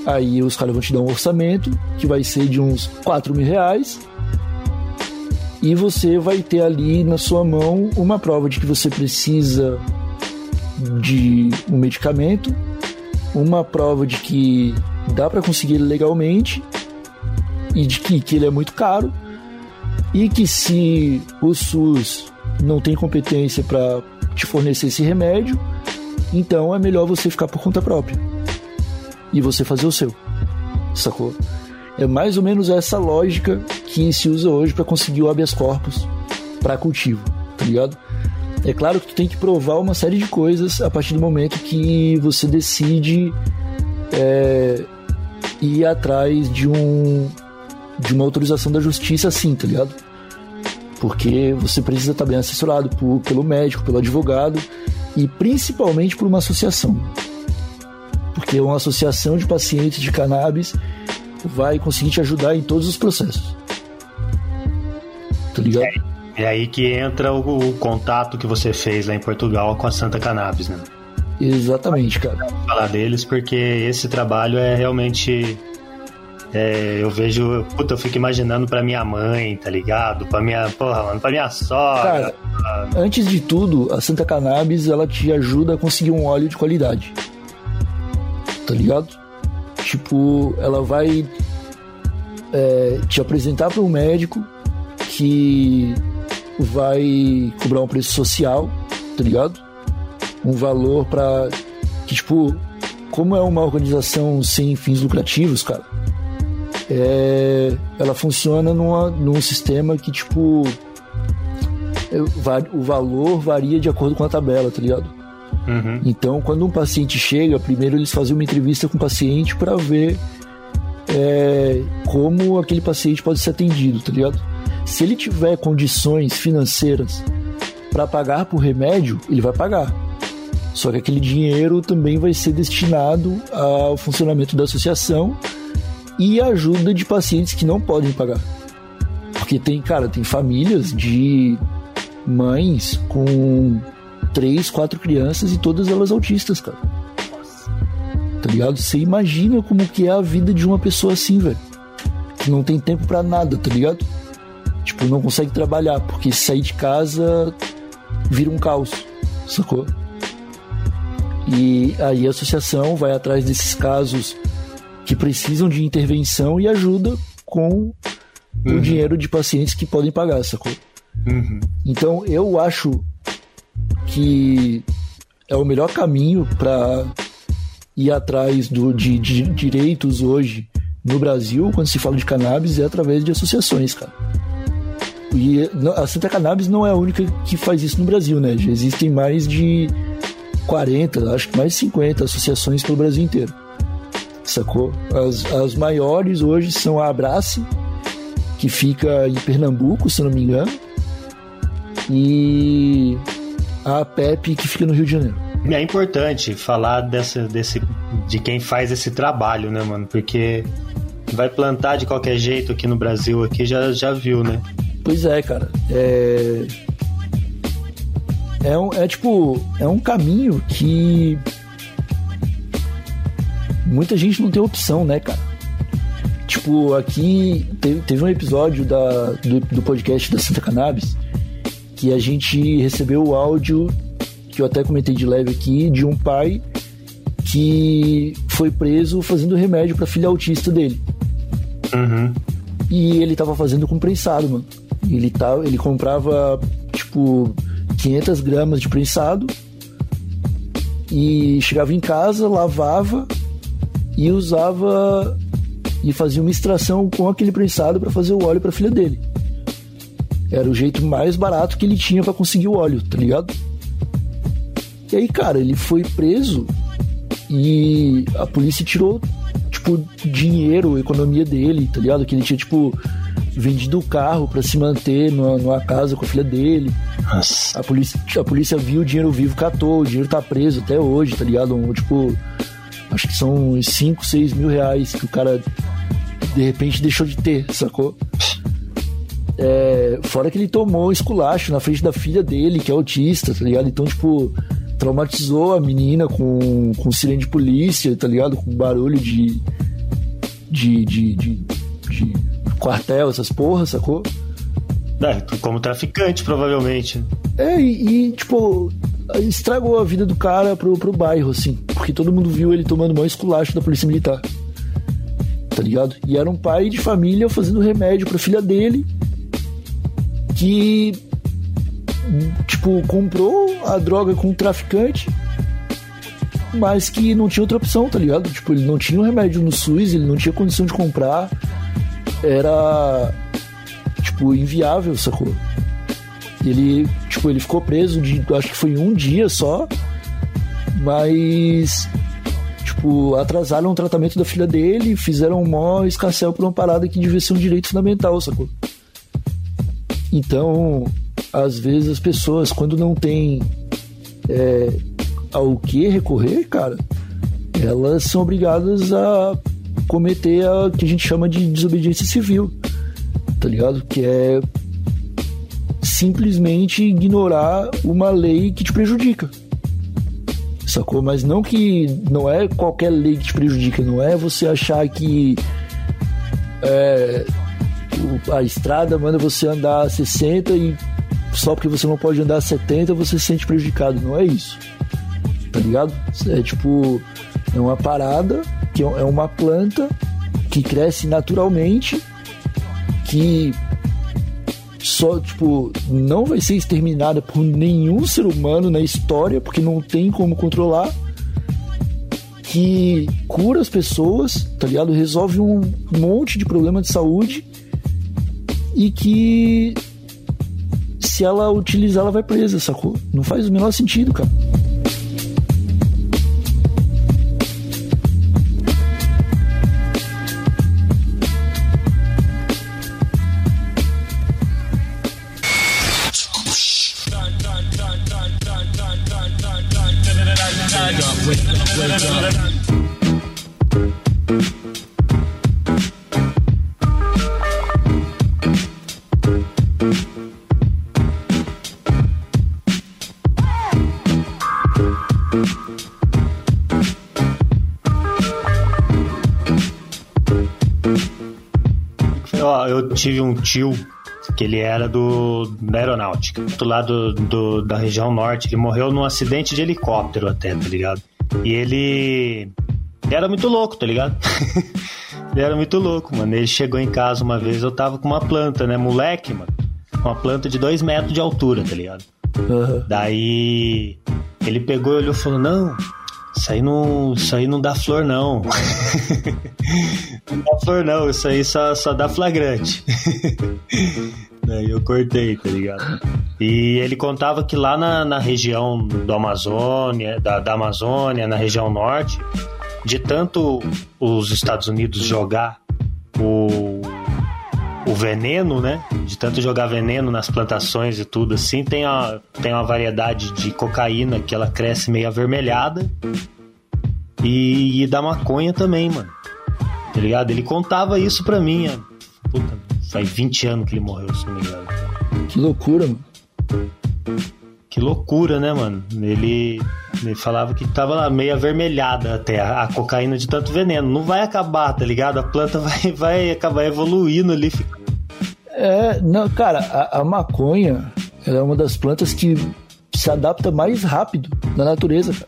Aí os caras vão te dar um orçamento que vai ser de uns 4 mil reais e você vai ter ali na sua mão uma prova de que você precisa de um medicamento, uma prova de que dá para conseguir legalmente e de que, que ele é muito caro e que se o SUS não tem competência para te fornecer esse remédio, Então é melhor você ficar por conta própria. E você fazer o seu. Sacou? É mais ou menos essa lógica que se usa hoje para conseguir o habeas corpus para cultivo, tá ligado? É claro que tu tem que provar uma série de coisas a partir do momento que você decide é, ir atrás de um de uma autorização da justiça, assim, tá ligado? Porque você precisa estar bem assessorado por, pelo médico, pelo advogado e principalmente por uma associação. Porque uma associação de pacientes de cannabis vai conseguir te ajudar em todos os processos. Tá ligado? É, é aí que entra o, o, contato que você fez lá em Portugal com a Santa Cannabis, né? Exatamente, cara. Vou falar deles porque esse trabalho é realmente. É, eu vejo. Puta, eu fico imaginando pra minha mãe, tá ligado? Pra minha. Porra, mano, pra minha sogra. Cara, antes de tudo, a Santa Cannabis ela te ajuda a conseguir um óleo de qualidade. Tá ligado? Tipo, ela vai é, te apresentar para um médico que vai cobrar um preço social, tá ligado? Um valor para que tipo, como é uma organização sem fins lucrativos, cara, é, ela funciona numa, num sistema que tipo é, o valor varia de acordo com a tabela, tá ligado? Uhum. Então, quando um paciente chega, primeiro eles fazem uma entrevista com o paciente para ver é, como aquele paciente pode ser atendido, tá ligado? Se ele tiver condições financeiras para pagar por remédio, ele vai pagar. Só que aquele dinheiro também vai ser destinado ao funcionamento da associação e ajuda de pacientes que não podem pagar. Porque tem, cara, tem famílias de mães com três, quatro crianças e todas elas autistas, cara. Tá ligado? Você imagina como que é a vida de uma pessoa assim, velho. Que não tem tempo para nada, tá ligado? Tipo, não consegue trabalhar, porque sair de casa vira um caos, sacou? E aí a associação vai atrás desses casos que precisam de intervenção e ajuda com uhum. o dinheiro de pacientes que podem pagar, sacou? Uhum. Então eu acho que é o melhor caminho para ir atrás do, de, de, direitos hoje no Brasil, quando se fala de cannabis, é através de associações, cara. E a Santa Cannabis não é a única que faz isso no Brasil, né? Já existem mais de 40, acho que mais de 50 associações pelo Brasil inteiro. Sacou? As, as maiores hoje são a Abrace, que fica em Pernambuco, se não me engano, e a PEP, que fica no Rio de Janeiro. É importante falar dessa, desse, de quem faz esse trabalho, né, mano? Porque vai plantar de qualquer jeito aqui no Brasil, aqui já, já viu, né? Pois é, cara. É... É, um, é tipo, é um caminho que muita gente não tem opção, né, cara? Tipo, aqui teve, teve um episódio da, do, do podcast da Santa Cannabis que a gente recebeu o áudio que eu até comentei de leve aqui de um pai que foi preso fazendo remédio para filha autista dele. Uhum. E ele tava fazendo com prensado, mano. Ele, tá, ele comprava, tipo, 500 gramas de prensado e chegava em casa, lavava e usava e fazia uma extração com aquele prensado para fazer o óleo para filha dele. Era o jeito mais barato que ele tinha para conseguir o óleo, tá ligado? E aí, cara, ele foi preso e a polícia tirou, tipo, dinheiro, economia dele, tá ligado? Que ele tinha, tipo, vendido o carro para se manter numa, numa, casa com a filha dele. Nossa. A polícia, a polícia viu o dinheiro vivo, catou, o dinheiro tá preso até hoje, tá ligado? Um, tipo, acho que são uns 5, 6 mil reais que o cara de repente deixou de ter, sacou? É, fora que ele tomou esculacho na frente da filha dele, que é autista, tá ligado? Então, tipo, traumatizou a menina com, com sirene de polícia, tá ligado? Com barulho de, de, de, de, de quartel, essas porras, sacou? É, como traficante, provavelmente. É, e, e, tipo, estragou a vida do cara pro, pro bairro, assim. Porque todo mundo viu ele tomando maior esculacho da polícia militar. Tá ligado? E era um pai de família fazendo remédio pra filha dele. Que, tipo, comprou a droga com um traficante. mas que não tinha outra opção, tá ligado? Tipo, ele não tinha um remédio no SUS, ele não tinha condição de comprar. Era, tipo, inviável, sacou? Ele, tipo, ele ficou preso de, acho que foi um dia só, mas, tipo, atrasaram o tratamento da filha dele, fizeram um mó escarcel por uma parada que devia ser um direito fundamental, sacou? Então, às vezes as pessoas, quando não tem é, ao que recorrer, cara, elas são obrigadas a cometer a que a gente chama de desobediência civil, tá ligado? Que é simplesmente ignorar uma lei que te prejudica. Sacou? Mas não que. Não é qualquer lei que te prejudica, não é você achar que. É, a estrada manda você andar 60 e só porque você não pode andar 70 você se sente prejudicado. Não é isso. Tá ligado? É tipo. É uma parada, que é uma planta que cresce naturalmente, que só, tipo, não vai ser exterminada por nenhum ser humano na história, porque não tem como controlar. Que cura as pessoas, tá ligado? Resolve um monte de problema de saúde e que se ela utilizar, ela vai presa, sacou? Não faz o menor sentido, cara. Tive um tio que ele era do da aeronáutica, do lado do, da região norte, ele morreu num acidente de helicóptero até, tá ligado? E ele, ele era muito louco, tá ligado? ele era muito louco, mano. Ele chegou em casa uma vez, eu tava com uma planta, né, moleque, mano. Uma planta de dois metros de altura, tá ligado? Aham. Daí ele pegou e olhou e falou: Não, isso aí não, isso aí não dá flor, não. não dá flor, não. Isso aí só, só dá flagrante. Daí eu cortei, tá ligado? E ele contava que lá na, na região do Amazônia, da, da Amazônia, na região norte, de tanto os Estados Unidos jogar veneno, né? De tanto jogar veneno nas plantações e tudo assim, tem, a, tem uma variedade de cocaína que ela cresce meio avermelhada e, e da maconha também, mano. Tá ligado? Ele contava isso pra mim. ó. Puta, faz 20 anos que ele morreu, se não me engano. Que loucura, mano. Que loucura, né, mano? Ele, ele falava que tava lá meio avermelhada até a, a cocaína de tanto veneno. Não vai acabar, tá ligado? A planta vai, vai acabar evoluindo ali. fica- É, não, cara, a, a maconha é uma das plantas que se adapta mais rápido na natureza, cara.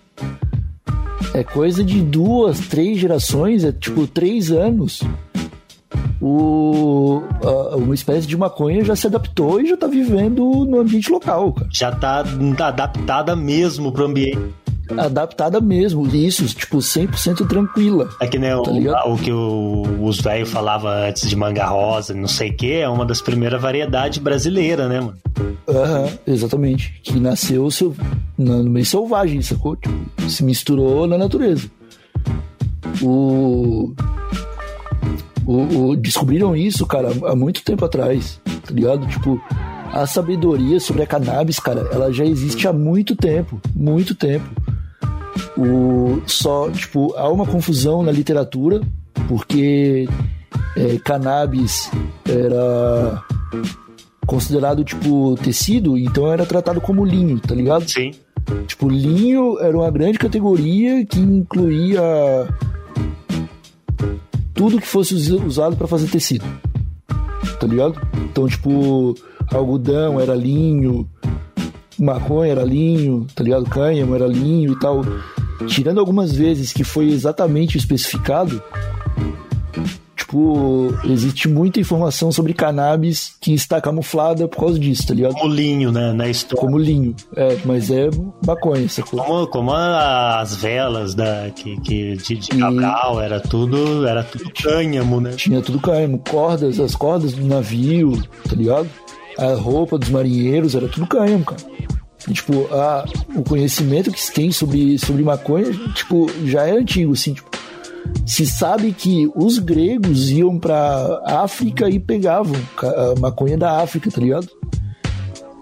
É coisa de duas, três gerações, é tipo três anos. O, a- uma espécie de maconha já se adaptou e já tá vivendo no ambiente local, cara. Já tá adaptada mesmo pro ambiente. Adaptada mesmo, isso, tipo, 100% tranquila. É que nem o, Tá ligado? o que o- os velhos falavam antes de manga rosa, não sei o que, é uma das primeiras variedades brasileiras, né, mano? Aham, exatamente. Que nasceu seu, no meio selvagem, sacou? Tipo, se misturou na natureza. O, o, o- Descobriram isso, cara, há muito tempo atrás, tá ligado? Tipo, a sabedoria sobre a cannabis, cara, ela já existe há muito tempo, muito tempo. O, só, tipo, há uma confusão na literatura, porque é, cannabis era considerado tipo tecido, então era tratado como linho, tá ligado? Sim. Tipo, linho era uma grande categoria que incluía tudo que fosse us- usado para fazer tecido. Tá ligado? Então, tipo, algodão era linho, maconha era linho, tá ligado? Cânhamo era linho e tal. Tirando algumas vezes que foi exatamente especificado, tipo, existe muita informação sobre cannabis que está camuflada por causa disso, tá ligado? Como linho, né? Na história. Como linho. É, mas é maconha, sacou? Como, como as velas da, que, que de, de cacau, era tudo, era tudo cânhamo, né? Tinha tudo cânhamo, cordas, as cordas do navio, tá ligado? A roupa dos marinheiros, era tudo cânhamo, cara. Tipo, a, o conhecimento que se tem sobre, sobre maconha, tipo, já é antigo, assim, tipo, se sabe que os gregos iam pra África e pegavam maconha da África, tá ligado?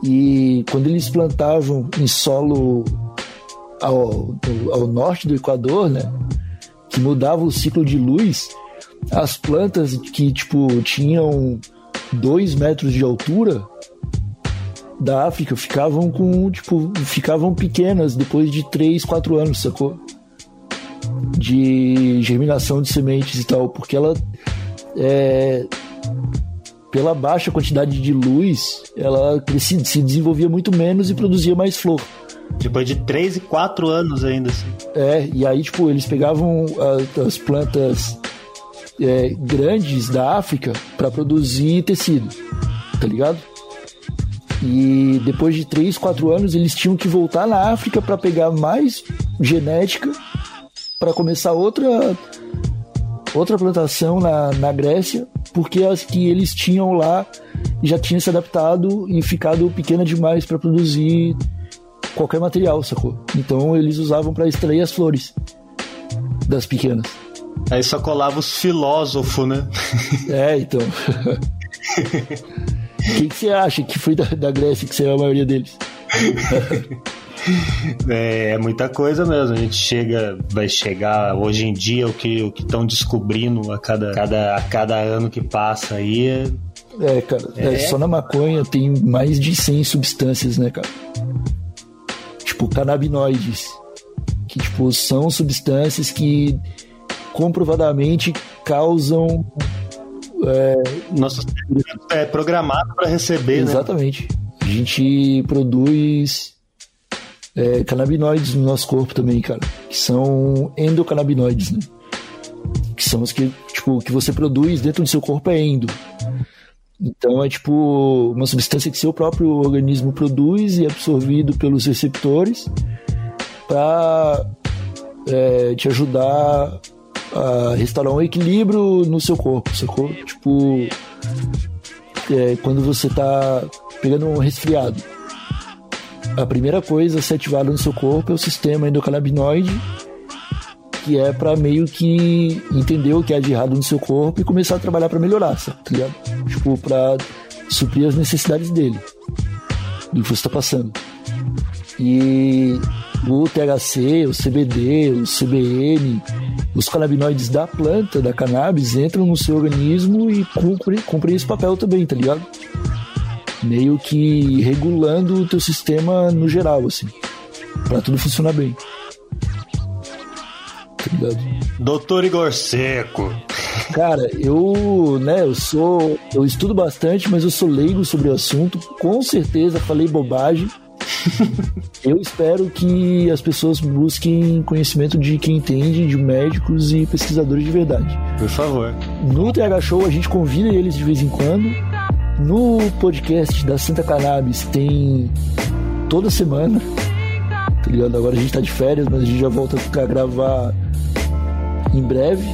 E quando eles plantavam em solo ao, ao norte do Equador, né? Que mudava o ciclo de luz, as plantas que, tipo, tinham dois metros de altura da África ficavam com, tipo, ficavam pequenas depois de 3, 4 anos, sacou? De germinação de sementes e tal, porque ela é, pela baixa quantidade de luz, ela se, se desenvolvia muito menos e produzia mais flor. Depois de 3 e 4 anos ainda, assim. É, e aí, tipo, eles pegavam as plantas é, grandes da África para produzir tecido, tá ligado? E depois de 3, 4 anos, eles tinham que voltar na África para pegar mais genética para começar outra outra plantação na, na Grécia, porque as que eles tinham lá já tinham se adaptado e ficado pequena demais para produzir qualquer material, sacou? Então eles usavam para extrair as flores das pequenas. Aí só colava os filósofos, né? É, então. O que, você acha que foi da, da Grécia que saiu a maioria deles? é, é, muita coisa mesmo. A gente chega, vai chegar hoje em dia o que o que estão descobrindo a cada, cada, a cada ano que passa aí. É, é cara. É, só na maconha tem mais de 100 substâncias, né, cara? Tipo, canabinoides. Que, tipo, são substâncias que comprovadamente causam é, nosso é programado para receber. Né? Exatamente. Né? A gente produz é, canabinoides no nosso corpo também, cara. Que são endocannabinoides, né? Que são os que, tipo, que você produz dentro do seu corpo é endo. Então é tipo uma substância que seu próprio organismo produz e é absorvido pelos receptores para é, te ajudar a restaurar um equilíbrio no seu corpo, sacou? Tipo, é, quando você tá pegando um resfriado, a primeira coisa a ser ativada no seu corpo é o sistema endocannabinoide, que é para meio que entender o que é de errado no seu corpo e começar a trabalhar para melhorar, tá ligado? Tipo, pra suprir as necessidades dele, do que você tá passando. E o THC, o CBD, o CBN, os canabinoides da planta, da cannabis, entram no seu organismo e cumprem, cumprem esse papel também, tá ligado? Meio que regulando o teu sistema no geral, assim, para tudo funcionar bem. Tá ligado? Doutor Igor Seco. Cara, eu, né, eu sou, eu estudo bastante, mas eu sou leigo sobre o assunto. Com certeza falei bobagem eu espero que as pessoas busquem conhecimento de quem entende, de médicos e pesquisadores de verdade. Por favor. No TH Show a gente convida eles de vez em quando. No podcast da Santa Cannabis tem toda semana. Tá ligado? Agora a gente tá de férias, mas a gente já volta a gravar em breve.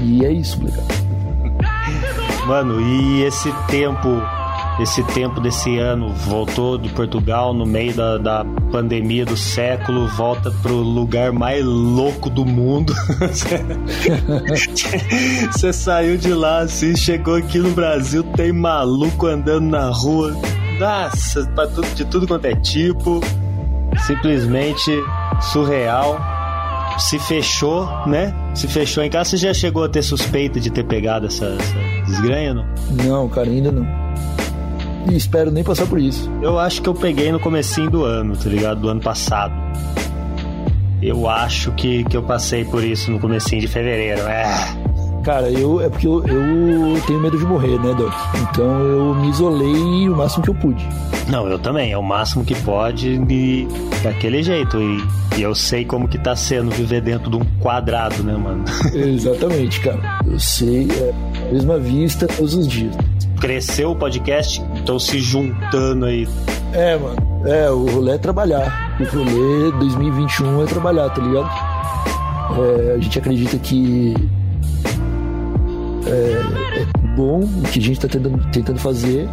E é isso, legal. Mano, e esse tempo esse tempo desse ano voltou de Portugal no meio da, da pandemia do século, volta pro lugar mais louco do mundo. Você saiu de lá assim, chegou aqui no Brasil, tem maluco andando na rua. Nossa, pra tudo, de tudo quanto é tipo. Simplesmente surreal. Se fechou, né? Se fechou em casa. Você já chegou a ter suspeita de ter pegado essa, essa desgranha, não? Não, cara, ainda não e espero nem passar por isso. Eu acho que eu peguei no comecinho do ano, tá ligado? Do ano passado. Eu acho que, que eu passei por isso no comecinho de fevereiro. É. Cara, eu é porque eu, eu tenho medo de morrer, né, Doc? Então eu me isolei o máximo que eu pude. Não, eu também, é o máximo que pode e daquele jeito. E, e eu sei como que tá sendo viver dentro de um quadrado, né, mano? Exatamente, cara. Eu sei, é a mesma vista todos os dias. Cresceu o podcast, estão se juntando aí. É, mano. É, o rolê é trabalhar. O rolê 2021 é trabalhar, tá ligado? É, a gente acredita que é, é bom o que a gente está tentando, tentando fazer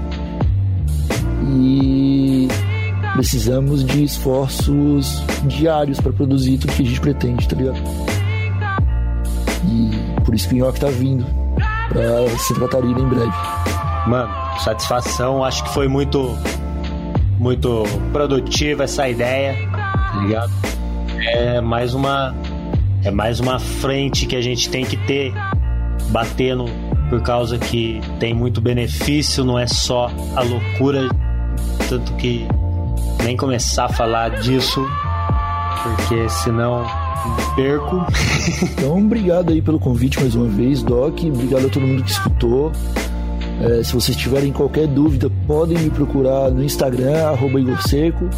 e precisamos de esforços diários para produzir tudo que a gente pretende, tá ligado? E por isso que o Nhoque tá vindo pra Santa Catarina em breve. Mano, satisfação, acho que foi muito muito produtiva essa ideia, tá ligado? É mais uma é mais uma frente que a gente tem que ter batendo por causa que tem muito benefício, não é só a loucura, tanto que nem começar a falar disso, porque senão perco. então, obrigado aí pelo convite mais uma vez, Doc. Obrigado a todo mundo que escutou. É, se vocês tiverem qualquer dúvida, podem me procurar no Instagram, arroba Igor Seco,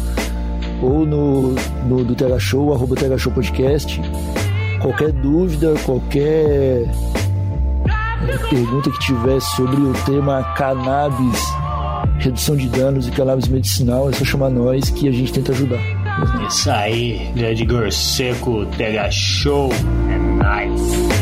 ou no, no do TH Show, arroba TH Show Podcast. Qualquer dúvida, qualquer pergunta que tiver sobre o tema cannabis, redução de danos e cannabis medicinal, é só chamar nós que a gente tenta ajudar. Isso aí, Edgar Seco, TH Show, é nice.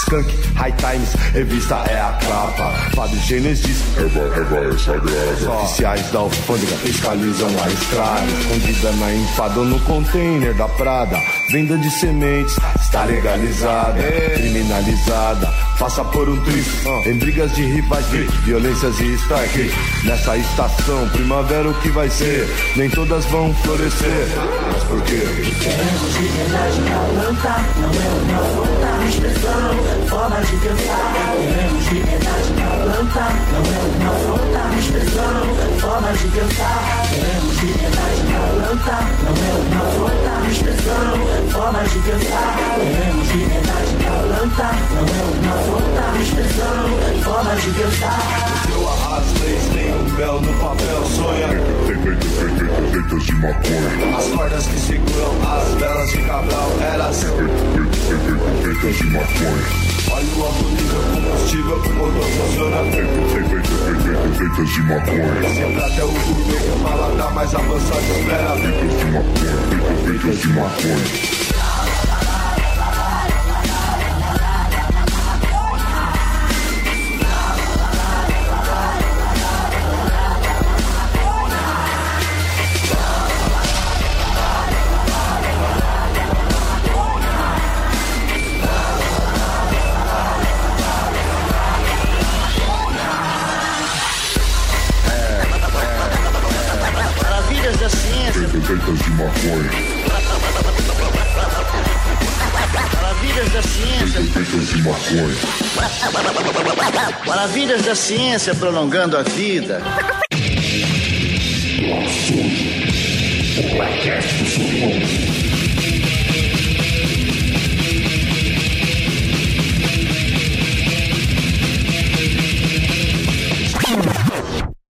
Skunk, High Times, revista é a capa. Fábio Gênesis, Eva, Eva é sagrada. Oficiais da alfândega fiscalizam a estrada. Escondida na empada ou no container da Prada. Venda de sementes está legalizada, criminalizada passa por um triz em brigas de rivais, violências e strike. Nessa estação, primavera o que vai ser? Nem todas vão florescer, mas por quê? Queremos liberdade pra plantar, não é uma falta, expressão, forma de pensar. Queremos liberdade pra plantar, não é uma falta, expressão, forma de pensar. Queremos liberdade pra plantar, não é uma falta, expressão, forma de pensar. Queremos liberdade pra plantar, não é uma volta, expressão, forma de pensar. O seu arrasto tem um bel no papel, sonha. Feitas de maconha. As cordas que seguram as velas de cabral, elas. Feitas de maconha. Olha o alto nível combustível, motor funciona. Feitas de maconha. Sempre até o gourmet, paladar mais avançado espera. Feitas de maconha. Feitas de maconha. Maconha. Maravilhas da ciência prolongando a vida. O podcast do submundo.